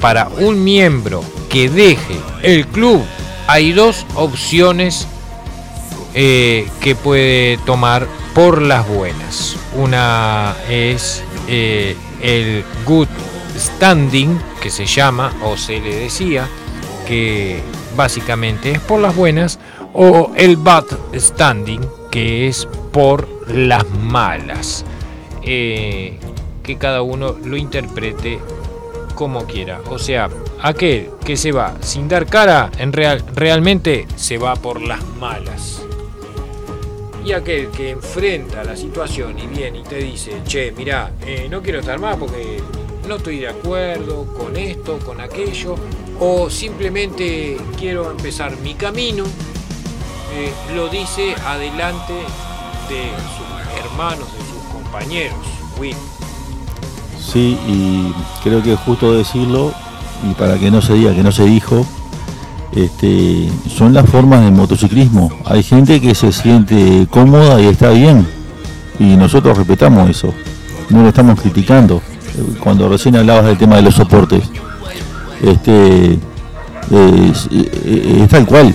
para un miembro que deje el club, hay dos opciones eh, que puede tomar por las buenas. Una es el good standing, que se llama o se le decía, que básicamente es por las buenas, o el bad standing, que es por las malas. Eh, que cada uno lo interprete como quiera. O sea, aquel que se va sin dar cara, en real, realmente se va por las malas y aquel que enfrenta la situación y viene y te dice, che, mira, eh, no quiero estar más porque no estoy de acuerdo con esto, con aquello, o simplemente quiero empezar mi camino, eh, lo dice adelante de sus hermanos, de sus compañeros. Will. Sí, y creo que es justo decirlo, y para que no se diga que no se dijo, este, son las formas del motociclismo. Hay gente que se siente cómoda y está bien, y nosotros respetamos eso, no lo estamos criticando. Cuando recién hablabas del tema de los soportes, este, es, tal cual.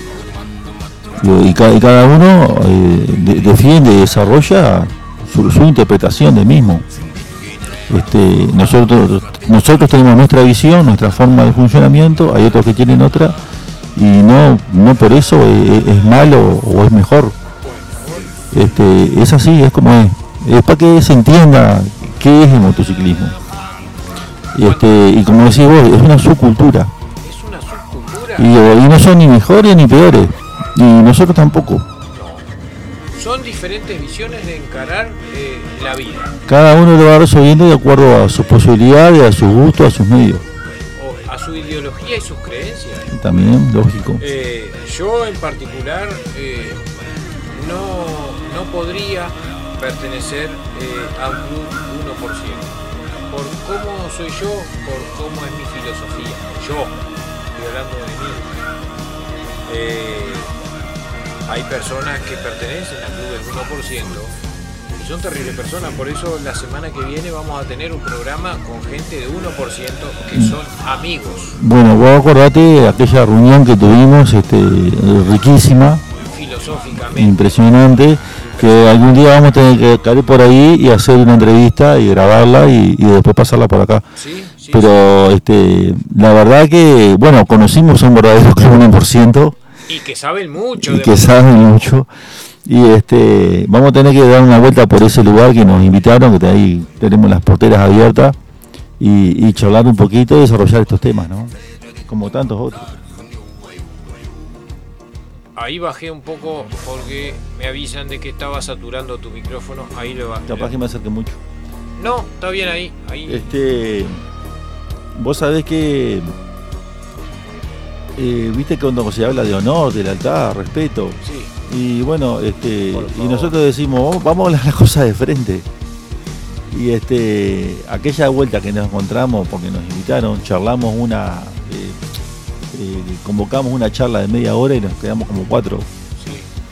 Y cada, uno eh, defiende y desarrolla su, interpretación de mismo. Este, nosotros, nosotros tenemos nuestra visión, nuestra forma de funcionamiento, hay otros que tienen otra, y no, no por eso es, es malo o es mejor. Este, es así, es como es. Es para que se entienda qué es el motociclismo. Y, este, y como decís vos, es una subcultura. Es una subcultura. Y, y no son ni mejores ni peores. Y nosotros tampoco. Son diferentes visiones de encarar eh, la vida. Cada uno lo va resolviendo de acuerdo a sus posibilidades, a sus gustos, a sus medios. o a su ideología y sus creencias. También, lógico. Eh, yo en particular eh, no, no podría pertenecer a un club 1%. Por cómo soy yo, por cómo es mi filosofía. Yo, estoy hablando de mí. Hay personas que pertenecen al club del 1% y son terribles personas. Por eso la semana que viene vamos a tener un programa con gente de 1% que son amigos. Bueno, vos acordate de aquella reunión que tuvimos, este, riquísima, filosóficamente. impresionante, que algún día vamos a tener que caer por ahí y hacer una entrevista y grabarla y, y después pasarla por acá. Sí, sí, Pero este, la verdad que, bueno, conocimos a un verdadero club 1% Y que saben mucho y de que saben mucho. Y este, vamos a tener que dar una vuelta por ese lugar que nos invitaron, que ahí tenemos las porteras abiertas, y, y charlar un poquito y desarrollar estos temas, ¿no? Como tantos otros. Ahí bajé un poco porque me avisan de que estaba saturando tu micrófono. Ahí lo va. Capaz que me acerque mucho. No, está bien ahí. ahí. Este, vos sabés que, eh, viste que cuando se habla de honor, de lealtad, respeto, Sí. y bueno, este, y nosotros decimos, "Oh, vamos a hablar las cosas de frente. Y este, aquella vuelta que nos encontramos, porque nos invitaron, charlamos una, eh, eh, convocamos una charla de media hora y nos quedamos como cuatro.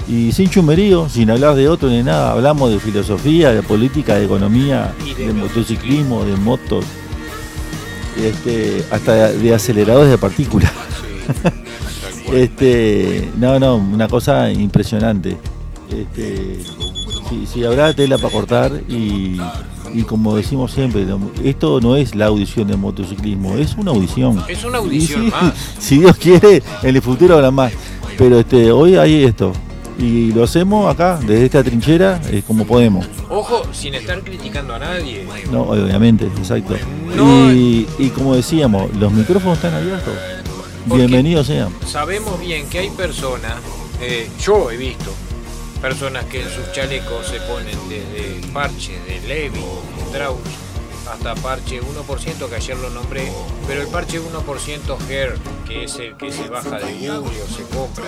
Sí. Y sin chumerío, sin hablar de otro ni nada, hablamos de filosofía, de política, de economía, de de, motociclismo, de motos, este, hasta de aceleradores de partículas. *laughs* Este, no, no, una cosa impresionante. Este, si, si habrá tela para cortar y, y como decimos siempre, esto no es la audición de motociclismo, es una audición. Es una audición sí, más. *laughs* Si Dios quiere, en el futuro habrá más. Pero este, hoy hay esto. Y lo hacemos acá, desde esta trinchera, eh, como podemos. Ojo, sin estar criticando a nadie. No, obviamente, exacto. No. Y, y como decíamos, los micrófonos están abiertos. Bienvenidos sean. Sabemos bien que hay personas, eh, yo he visto, personas que en sus chalecos se ponen desde parche de Levi, Strauss, hasta parche 1%, que ayer lo nombré, pero el parche 1% Hair, que es el que se baja de Google o se compra,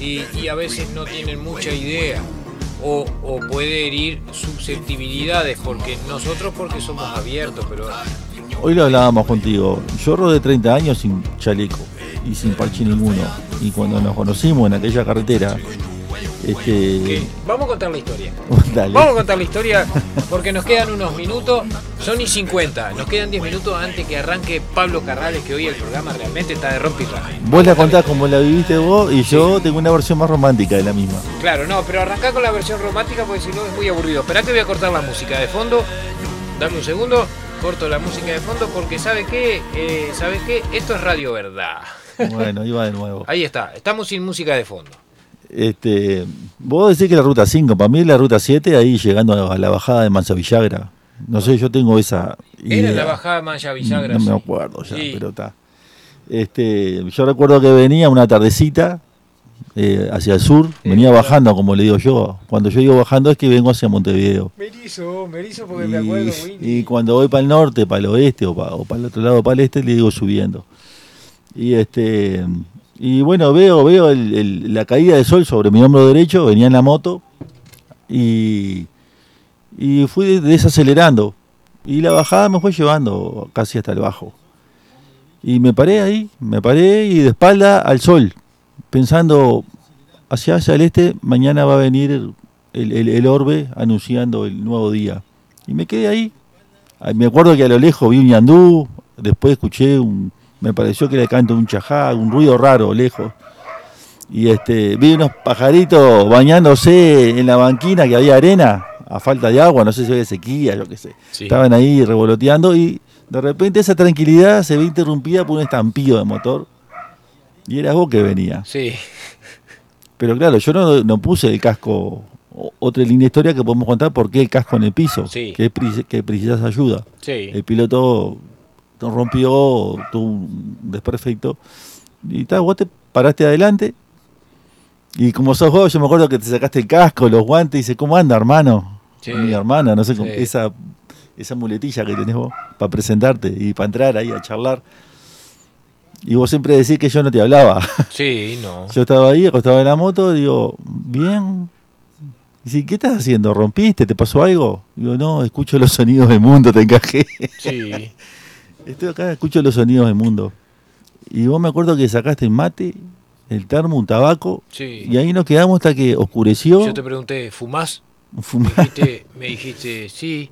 y, y a veces no tienen mucha idea. O, o puede herir susceptibilidades, porque nosotros porque somos abiertos, pero Hoy lo hablábamos contigo. Yo rodé 30 años sin chaleco y sin parche ninguno. Y cuando nos conocimos en aquella carretera, este. vamos a contar la historia. *laughs* Dale. Vamos a contar la historia porque nos quedan unos minutos, son y 50, nos quedan 10 minutos antes que arranque Pablo Carrales, que hoy el programa realmente está de rompirra. Vos la contás como la viviste vos y yo tengo una versión más romántica de la misma. Claro, no, pero arrancá con la versión romántica porque si no es muy aburrido. Esperá que voy a cortar la música de fondo, dame un segundo, corto la música de fondo porque ¿sabe qué? Eh, ¿Sabes qué? Esto es Radio Verdad. *laughs* Bueno, iba de nuevo. Ahí está, estamos sin música de fondo. Este, vos decís que la ruta 5, para mí es la ruta 7, ahí llegando a la bajada de Mansa Villagra. No sé, yo tengo esa Era idea. la bajada Mancha Villagra. No me acuerdo ya, Sí. pero está. Este, yo recuerdo que venía una tardecita eh, hacia el sur, venía bajando, como le digo yo. Cuando yo digo bajando es que vengo hacia Montevideo. Me erizo, me erizo porque Y, me acuerdo, Winnie. y cuando voy para el norte, para el oeste o para, o para el otro lado, para el este, le digo subiendo. Y este y bueno, veo veo la caída del sol sobre mi hombro derecho, venía en la moto y, y fui desacelerando. Y la bajada me fue llevando casi hasta el bajo. Y me paré ahí, me paré y de espalda al sol, pensando hacia, hacia el este, mañana va a venir el, el- el orbe anunciando el nuevo día. Y me quedé ahí. Ah, Me acuerdo que a lo lejos vi un ñandú, después escuché un, me pareció que canto de un chajá, un ruido raro lejos. Y este, vi unos pajaritos bañándose en la banquina que había arena, a falta de agua, no sé si había sequía, yo qué sé. Sí. Estaban ahí revoloteando y de repente esa tranquilidad se ve interrumpida por un estampido de motor. Y era vos que venía. Sí, Pero claro, yo no, no puse el casco. Otra línea de historia que podemos contar por qué el casco en el piso. Sí. Que, pre- que precisas ayuda. sí. El piloto rompió, tuvo un desperfecto. Y tal, vos te paraste adelante. Y como sos vos, yo me acuerdo que te sacaste el casco, los guantes, y dice, ¿cómo anda, hermano? Sí. Mi hermana, no sé, Sí. esa, esa muletilla que tenés vos para presentarte y para entrar ahí a charlar. Y vos siempre decís que yo no te hablaba. *laughs* Sí, no. Yo estaba ahí, acostado en la moto, digo, bien. Dice, ¿qué estás haciendo? ¿Rompiste? ¿Te pasó algo? Digo, no, escucho los sonidos del mundo, te encajé. Sí. *laughs* Estoy acá, escucho los sonidos del mundo. Y vos me acuerdo que sacaste el mate, el termo, un tabaco, Sí. y ahí nos quedamos hasta que oscureció. Yo te pregunté, ¿fumás? Fuma- Me dijiste, me dijiste, sí,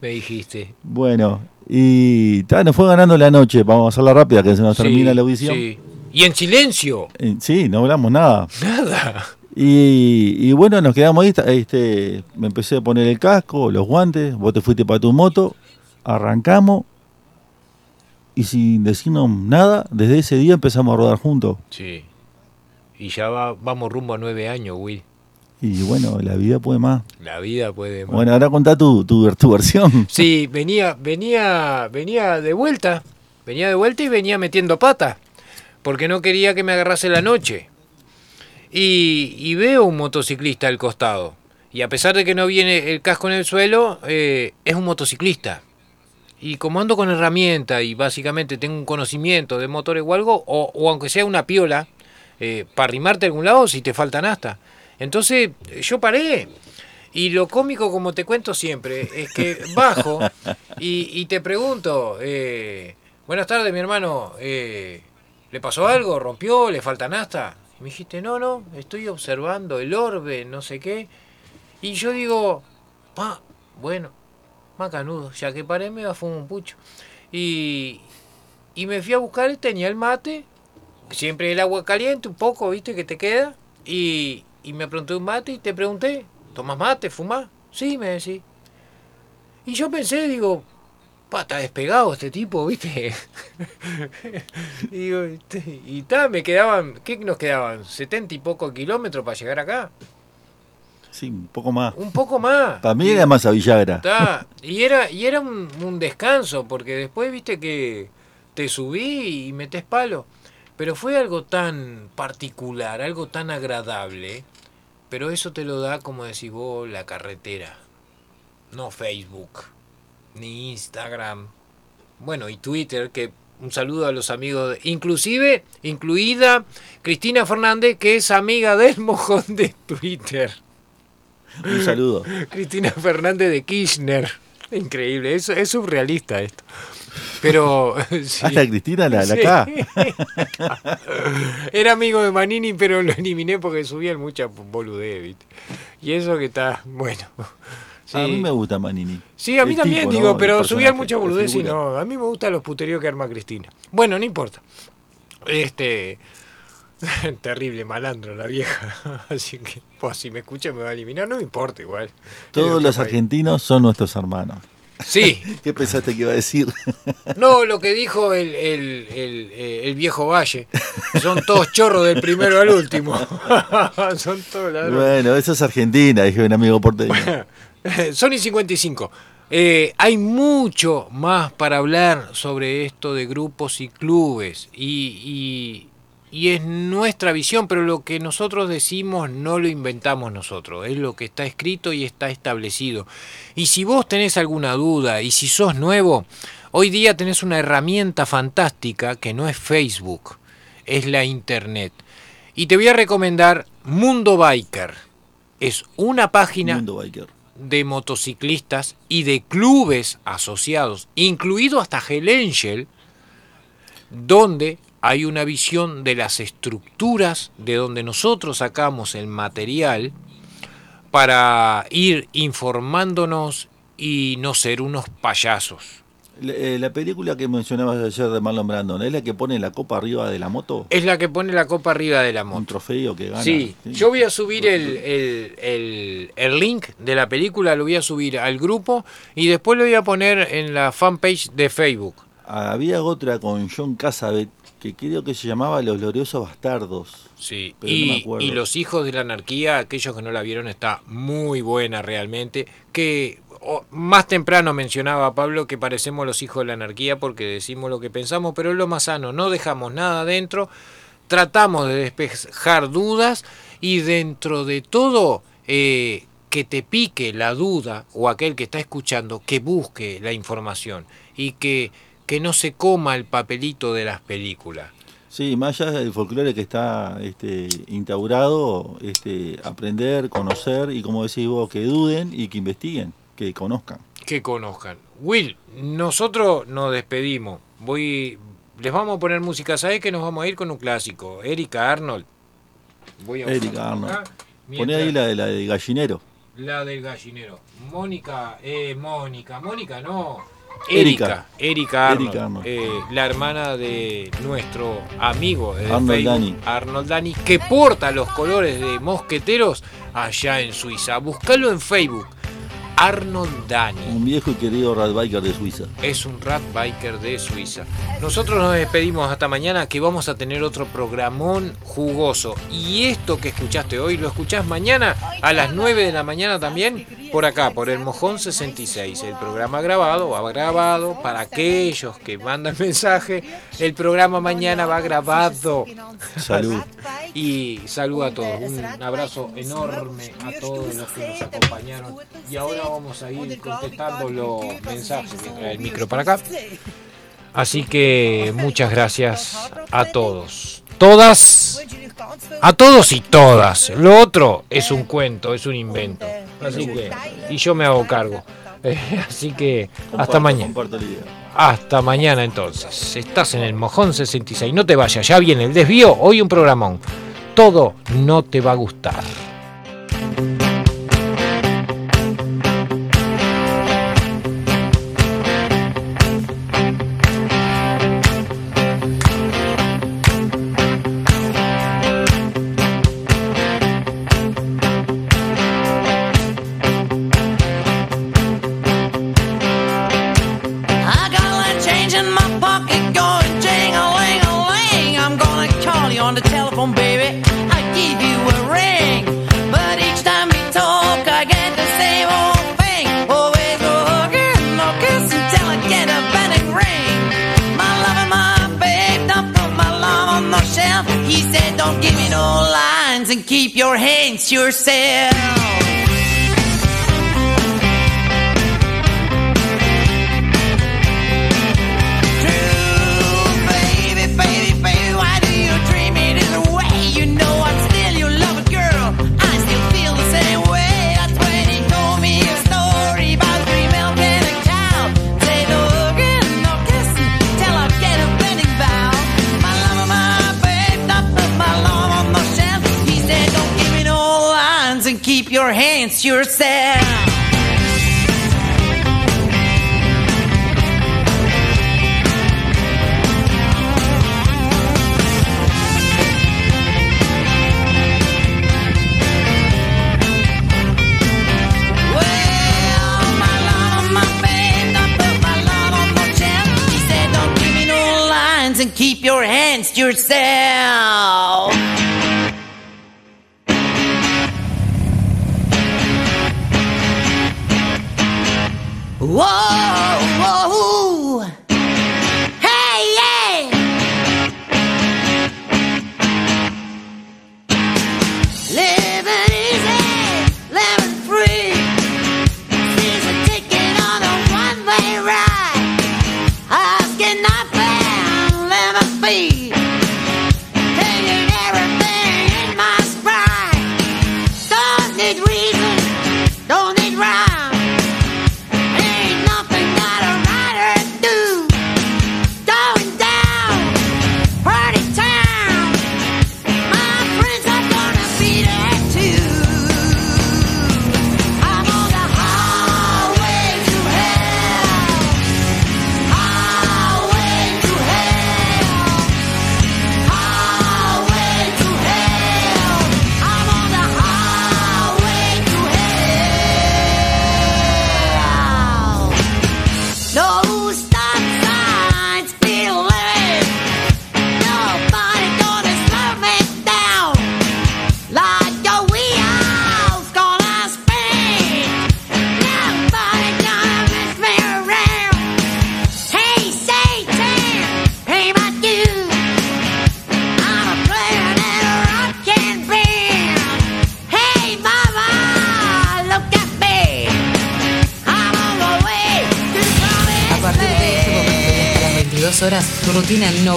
me dijiste. *laughs* Bueno, y ta, nos fue ganando la noche, vamos a hacerla rápida, que se nos Sí, termina la audición. Sí. Y en silencio. Eh, sí, no hablamos nada. Nada. Y, y bueno, nos quedamos ahí. Este, me empecé a poner el casco, los guantes, vos te fuiste para tu moto, arrancamos y sin decirnos nada, desde ese día empezamos a rodar juntos. Sí. Y ya va, vamos rumbo a nueve años, Will. Y bueno, la vida puede más. La vida puede más. Bueno, ahora contá tu, tu, tu versión. *laughs* Sí, venía, venía, venía de vuelta. Venía de vuelta y venía metiendo pata. Porque no quería que me agarrase la noche. Y, y veo un motociclista al costado. Y a pesar de que no viene el casco en el suelo, eh, es un motociclista. Y como ando con herramienta y básicamente tengo un conocimiento de motores o algo, o, o aunque sea una piola, eh, para arrimarte a algún lado si te faltan hasta. Entonces yo paré. Y lo cómico, como te cuento siempre, es que *laughs* bajo y, y te pregunto, eh, buenas tardes mi hermano, eh, ¿le pasó algo? ¿Rompió? ¿Le faltan hasta? Y me dijiste, no, no, estoy observando el orbe, no sé qué. Y yo digo, pa, bueno, macanudo, ya que paré me va a fumar un pucho. Y, y me fui a buscar, tenía el mate, siempre el agua caliente, un poco, viste, que te queda. Y, y me pregunté un mate y te pregunté, ¿tomas mate, fumás? Sí, me decís. Y yo pensé, digo, está despegado este tipo, viste. y *laughs* digo, este, y ta, me quedaban, ¿qué nos quedaban? ¿70 y poco kilómetros para llegar acá? Sí, un poco más. Un poco más. Para mí era más a Villagra. Ta, y era, y era un, un descanso, porque después viste que te subí y metes palo. Pero fue algo tan particular, algo tan agradable. Pero eso te lo da, como decís vos, la carretera. No Facebook, ni Instagram. Bueno, y Twitter, que un saludo a los amigos, de- inclusive, incluida Cristina Fernández, que es amiga del mojón de Twitter. Un saludo. Cristina Fernández de Kirchner. Increíble, es, es surrealista esto. Pero. *laughs* sí. Hasta Cristina la, la Sí. acá. *laughs* Era amigo de Manini, pero lo eliminé porque subían mucha boludez. Y eso que está. Bueno. Sí. A mí me gusta Manini. Sí, a mí El también, tipo, digo, ¿no? El pero subían mucha boludez y no. A mí me gustan los puteríos que arma Cristina. Bueno, no importa. Este. *laughs* Terrible malandro la vieja. *laughs* Así que, pues si me escucha me va a eliminar, no me importa igual. Todos los país. argentinos son nuestros hermanos. Sí, *laughs* ¿Qué pensaste que iba a decir? no, lo que dijo el, el, el, eh, el viejo Valle. Son todos chorros del primero al último. Son todos ladrones. bueno, eso es Argentina, dije un amigo porteño. Sony 55. Eh, hay mucho más para hablar sobre esto de grupos y clubes y, y- y es nuestra visión, pero lo que nosotros decimos no lo inventamos nosotros, es lo que está escrito y está establecido. Y si vos tenés alguna duda y si sos nuevo, hoy día tenés una herramienta fantástica que no es Facebook, es la Internet. Y te voy a recomendar Mundo Biker. Es una página Mundo Biker. de motociclistas y de clubes asociados, incluido hasta Hell Angel, donde hay una visión de las estructuras de donde nosotros sacamos el material para ir informándonos y no ser unos payasos. La, eh, la película que mencionabas ayer de Marlon Brandon, ¿es la que pone la copa arriba de la moto? Es la que pone la copa arriba de la Un moto. trofeo que gana. Sí, yo voy a subir el, el- el- el link de la película, lo voy a subir al grupo y después lo voy a poner en la fanpage de Facebook. Había otra con John Cassavet que creo que se llamaba Los Gloriosos Bastardos. Sí, Pero no me y, acuerdo. y Los Hijos de la Anarquía, aquellos que no la vieron, está muy buena realmente. Que o- más temprano mencionaba Pablo que parecemos los hijos de la anarquía porque decimos lo que pensamos, pero es lo más sano, no dejamos nada adentro, tratamos de despejar dudas y dentro de todo eh, que te pique la duda o aquel que está escuchando que busque la información y que, que no se coma el papelito de las películas. Sí, más allá del folclore que está este, instaurado, este, aprender, conocer y como decís vos, que duden y que investiguen, que conozcan. que conozcan. Will, nosotros nos despedimos. Voy, les vamos a poner música. ¿Sabes que nos vamos a ir con un clásico? Erika Arnold. Voy a Erika Arnold. acá, Poné ahí la de la de gallinero. la del gallinero. Mónica, eh, Mónica, Mónica no. Erika. Erika, Arnold, Erika Arnold. eh, la hermana de nuestro amigo de Arnold Facebook, Dani. Arnold Dani, que porta los colores de mosqueteros allá en Suiza. Búscalo en Facebook, Arnold Dani. Un viejo y querido rad biker de Suiza. es un rat biker de Suiza. Nosotros nos despedimos hasta mañana que vamos a tener otro programón jugoso. Y esto que escuchaste hoy lo escuchás mañana a las 9 de la mañana también por acá, por el Mojón 66. El programa grabado va grabado para aquellos que mandan mensaje. El programa mañana va grabado. Salud. *laughs* Y saludo a todos. Un abrazo enorme a todos los que nos acompañaron. Y ahora vamos a ir contestando los mensajes. El micro para acá. Así que muchas gracias a todos. Todas. A todos y todas. Lo otro es un cuento, es un invento. Así que. Y yo me hago cargo. Eh, *laughs* Así que hasta mañana. Hasta mañana entonces. Estás en el Mojón 66. No te vayas, ya viene el desvío. Hoy un programón. Todo no te va a gustar. Hands to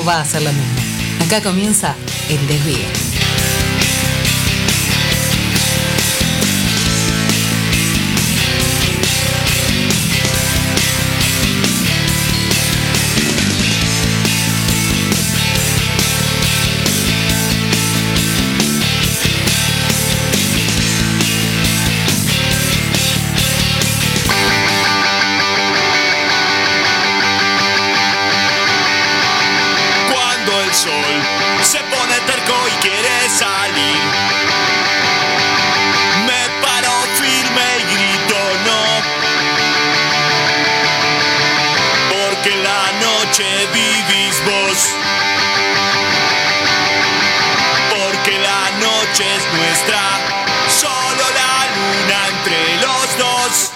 va a ser la misma. Acá comienza el desvío. Noche vivís vos. Porque la noche es nuestra, solo la luna entre los dos.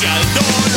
Empuja hacia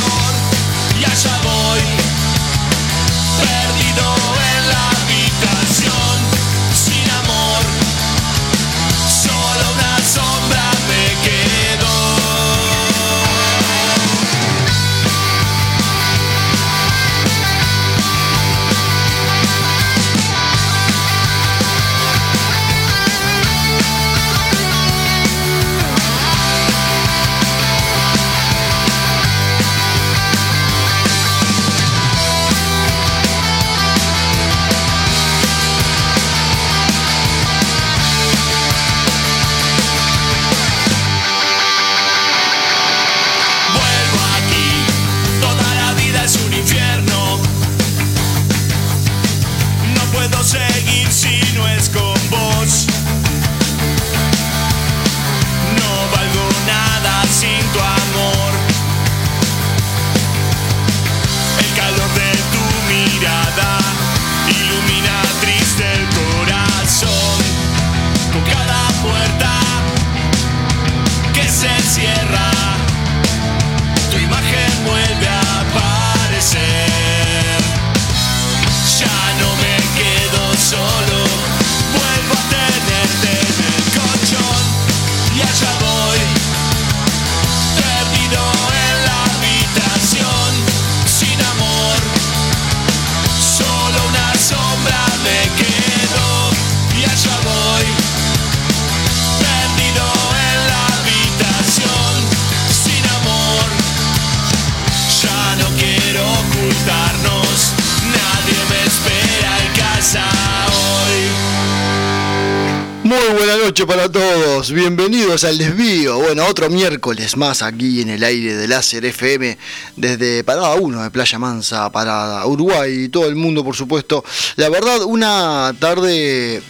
Muy buena noche para todos, bienvenidos al desvío. Bueno, otro miércoles más aquí en el aire de Láser FM desde Parada 1 de Playa Mansa para Uruguay y todo el mundo, por supuesto. La verdad, una tarde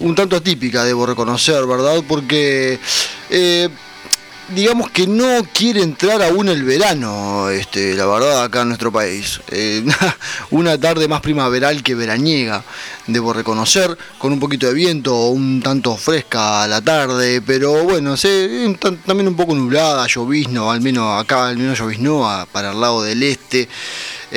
un tanto atípica, debo reconocer, ¿verdad? Porque eh, digamos que no quiere entrar aún el verano, este, la verdad, acá en nuestro país. Eh, *laughs* una tarde más primaveral que veraniega, debo reconocer, con un poquito de viento, un tanto fresca a la tarde, pero bueno, también un poco nublada, llovizno, al menos acá, al menos lloviznó para el lado del este.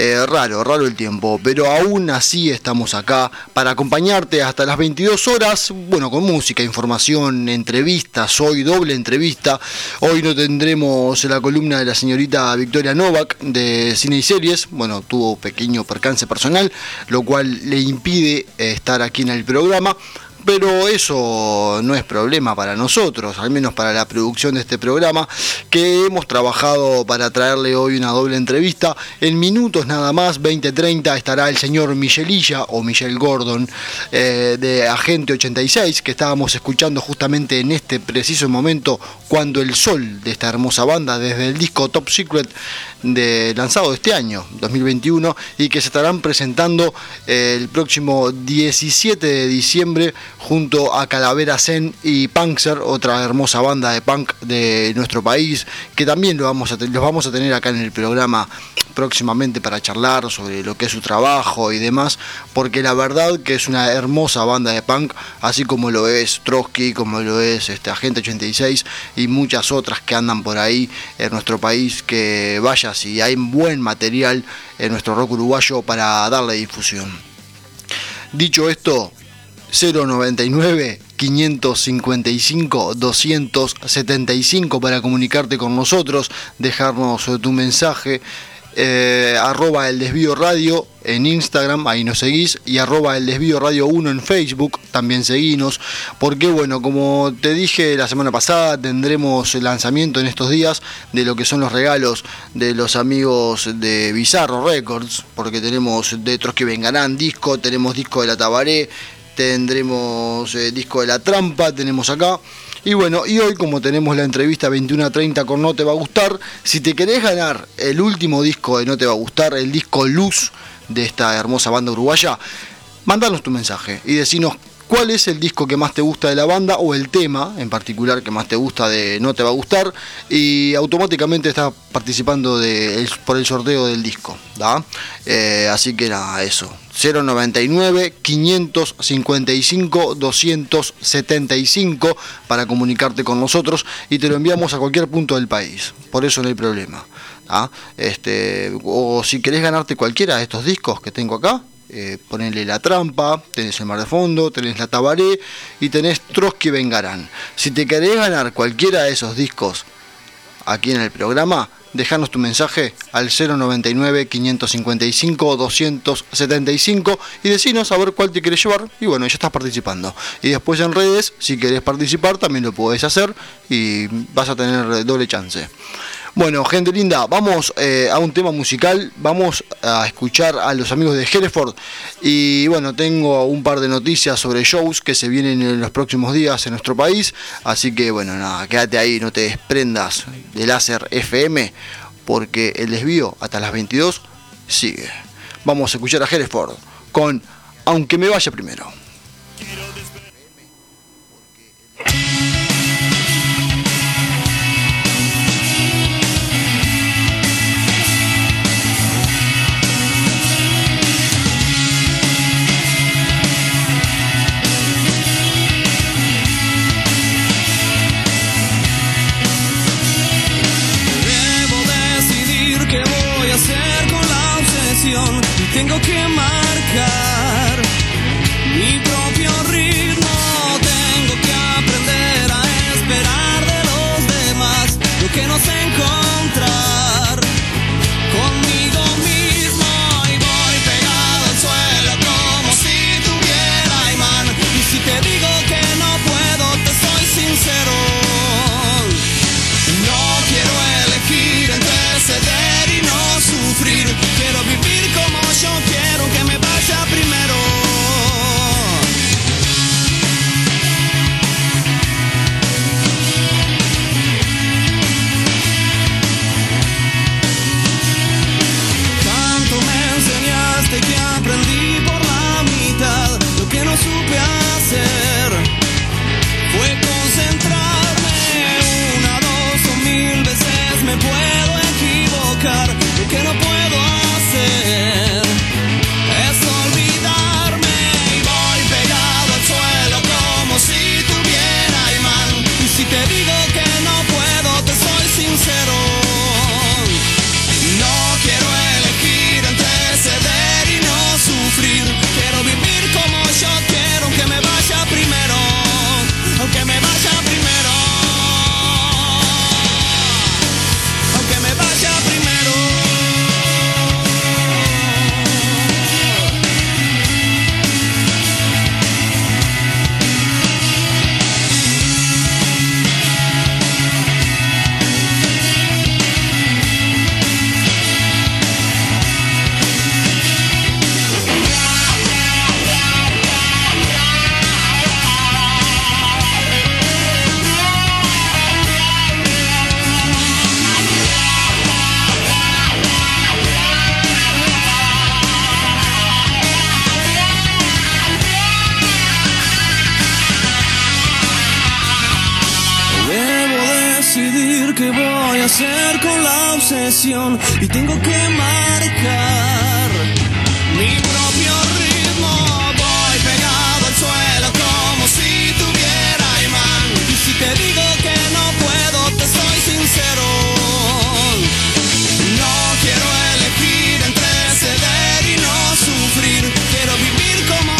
Eh, raro, raro el tiempo, pero aún así estamos acá para acompañarte hasta las 22 horas, bueno, con música, información, entrevistas, hoy doble entrevista, hoy no tendremos la columna de la señorita Victoria Novak de Cine y Series, bueno, tuvo pequeño percance personal, lo cual le impide eh, estar aquí en el programa, pero eso no es problema para nosotros, al menos para la producción de este programa, que hemos trabajado para traerle hoy una doble entrevista. En minutos nada más, 20-30, estará el señor Michelilla o Michelle Gordon eh, de Agente 86, que estábamos escuchando justamente en este preciso momento cuando el sol de esta hermosa banda, desde el disco Top Secret de, lanzado este año, 2021, y que se estarán presentando eh, el próximo 17 de diciembre junto a Calavera Zen y Punkser, otra hermosa banda de punk de nuestro país, que también los vamos a tener acá en el programa próximamente para charlar sobre lo que es su trabajo y demás, porque la verdad que es una hermosa banda de punk, así como lo es Trotsky, como lo es este, Agente 86 y muchas otras que andan por ahí en nuestro país, que vaya si hay buen material en nuestro rock uruguayo para darle difusión. Dicho esto, 099 555 275 para comunicarte con nosotros, dejarnos tu mensaje. Eh, arroba el desvío radio en Instagram, ahí nos seguís, y arroba el desvío radio 1 en Facebook, también seguinos, porque bueno, como te dije la semana pasada, tendremos el lanzamiento en estos días de lo que son los regalos de los amigos de Bizarro Records, porque tenemos de Trotsky Vengarán disco, tenemos disco de la Tabaré, tendremos eh, disco de la trampa, tenemos acá. Y bueno, y hoy como tenemos la entrevista 21 a 30 con No Te Va a Gustar, si te querés ganar el último disco de No Te Va a Gustar, el disco Luz de esta hermosa banda uruguaya, mandanos tu mensaje y decinos cuál es el disco que más te gusta de la banda o el tema en particular que más te gusta de No Te Va a Gustar y automáticamente estás participando de por el sorteo del disco. ¿da? Eh, así que nada, eso. 099 555 275 para comunicarte con nosotros y te lo enviamos a cualquier punto del país. Por eso no hay problema. ¿ah? Este, o si querés ganarte cualquiera de estos discos que tengo acá, eh, la trampa, tenés el mar de fondo, tenés la tabaré y tenés Trotsky Vengarán. Si te querés ganar cualquiera de esos discos aquí en el programa, dejanos tu mensaje al 099 555 275 y decinos a ver cuál te querés llevar y bueno, ya estás participando. Y después en redes, si querés participar, también lo podés hacer y vas a tener doble chance. Bueno, gente linda, vamos eh, a un tema musical, vamos a escuchar a los amigos de Hereford y bueno, tengo un par de noticias sobre shows que se vienen en los próximos días en nuestro país, así que bueno, nada, quédate ahí, no te desprendas de láser FM porque el desvío hasta las 22 sigue. Vamos a escuchar a Hereford con Aunque me vaya primero. Debo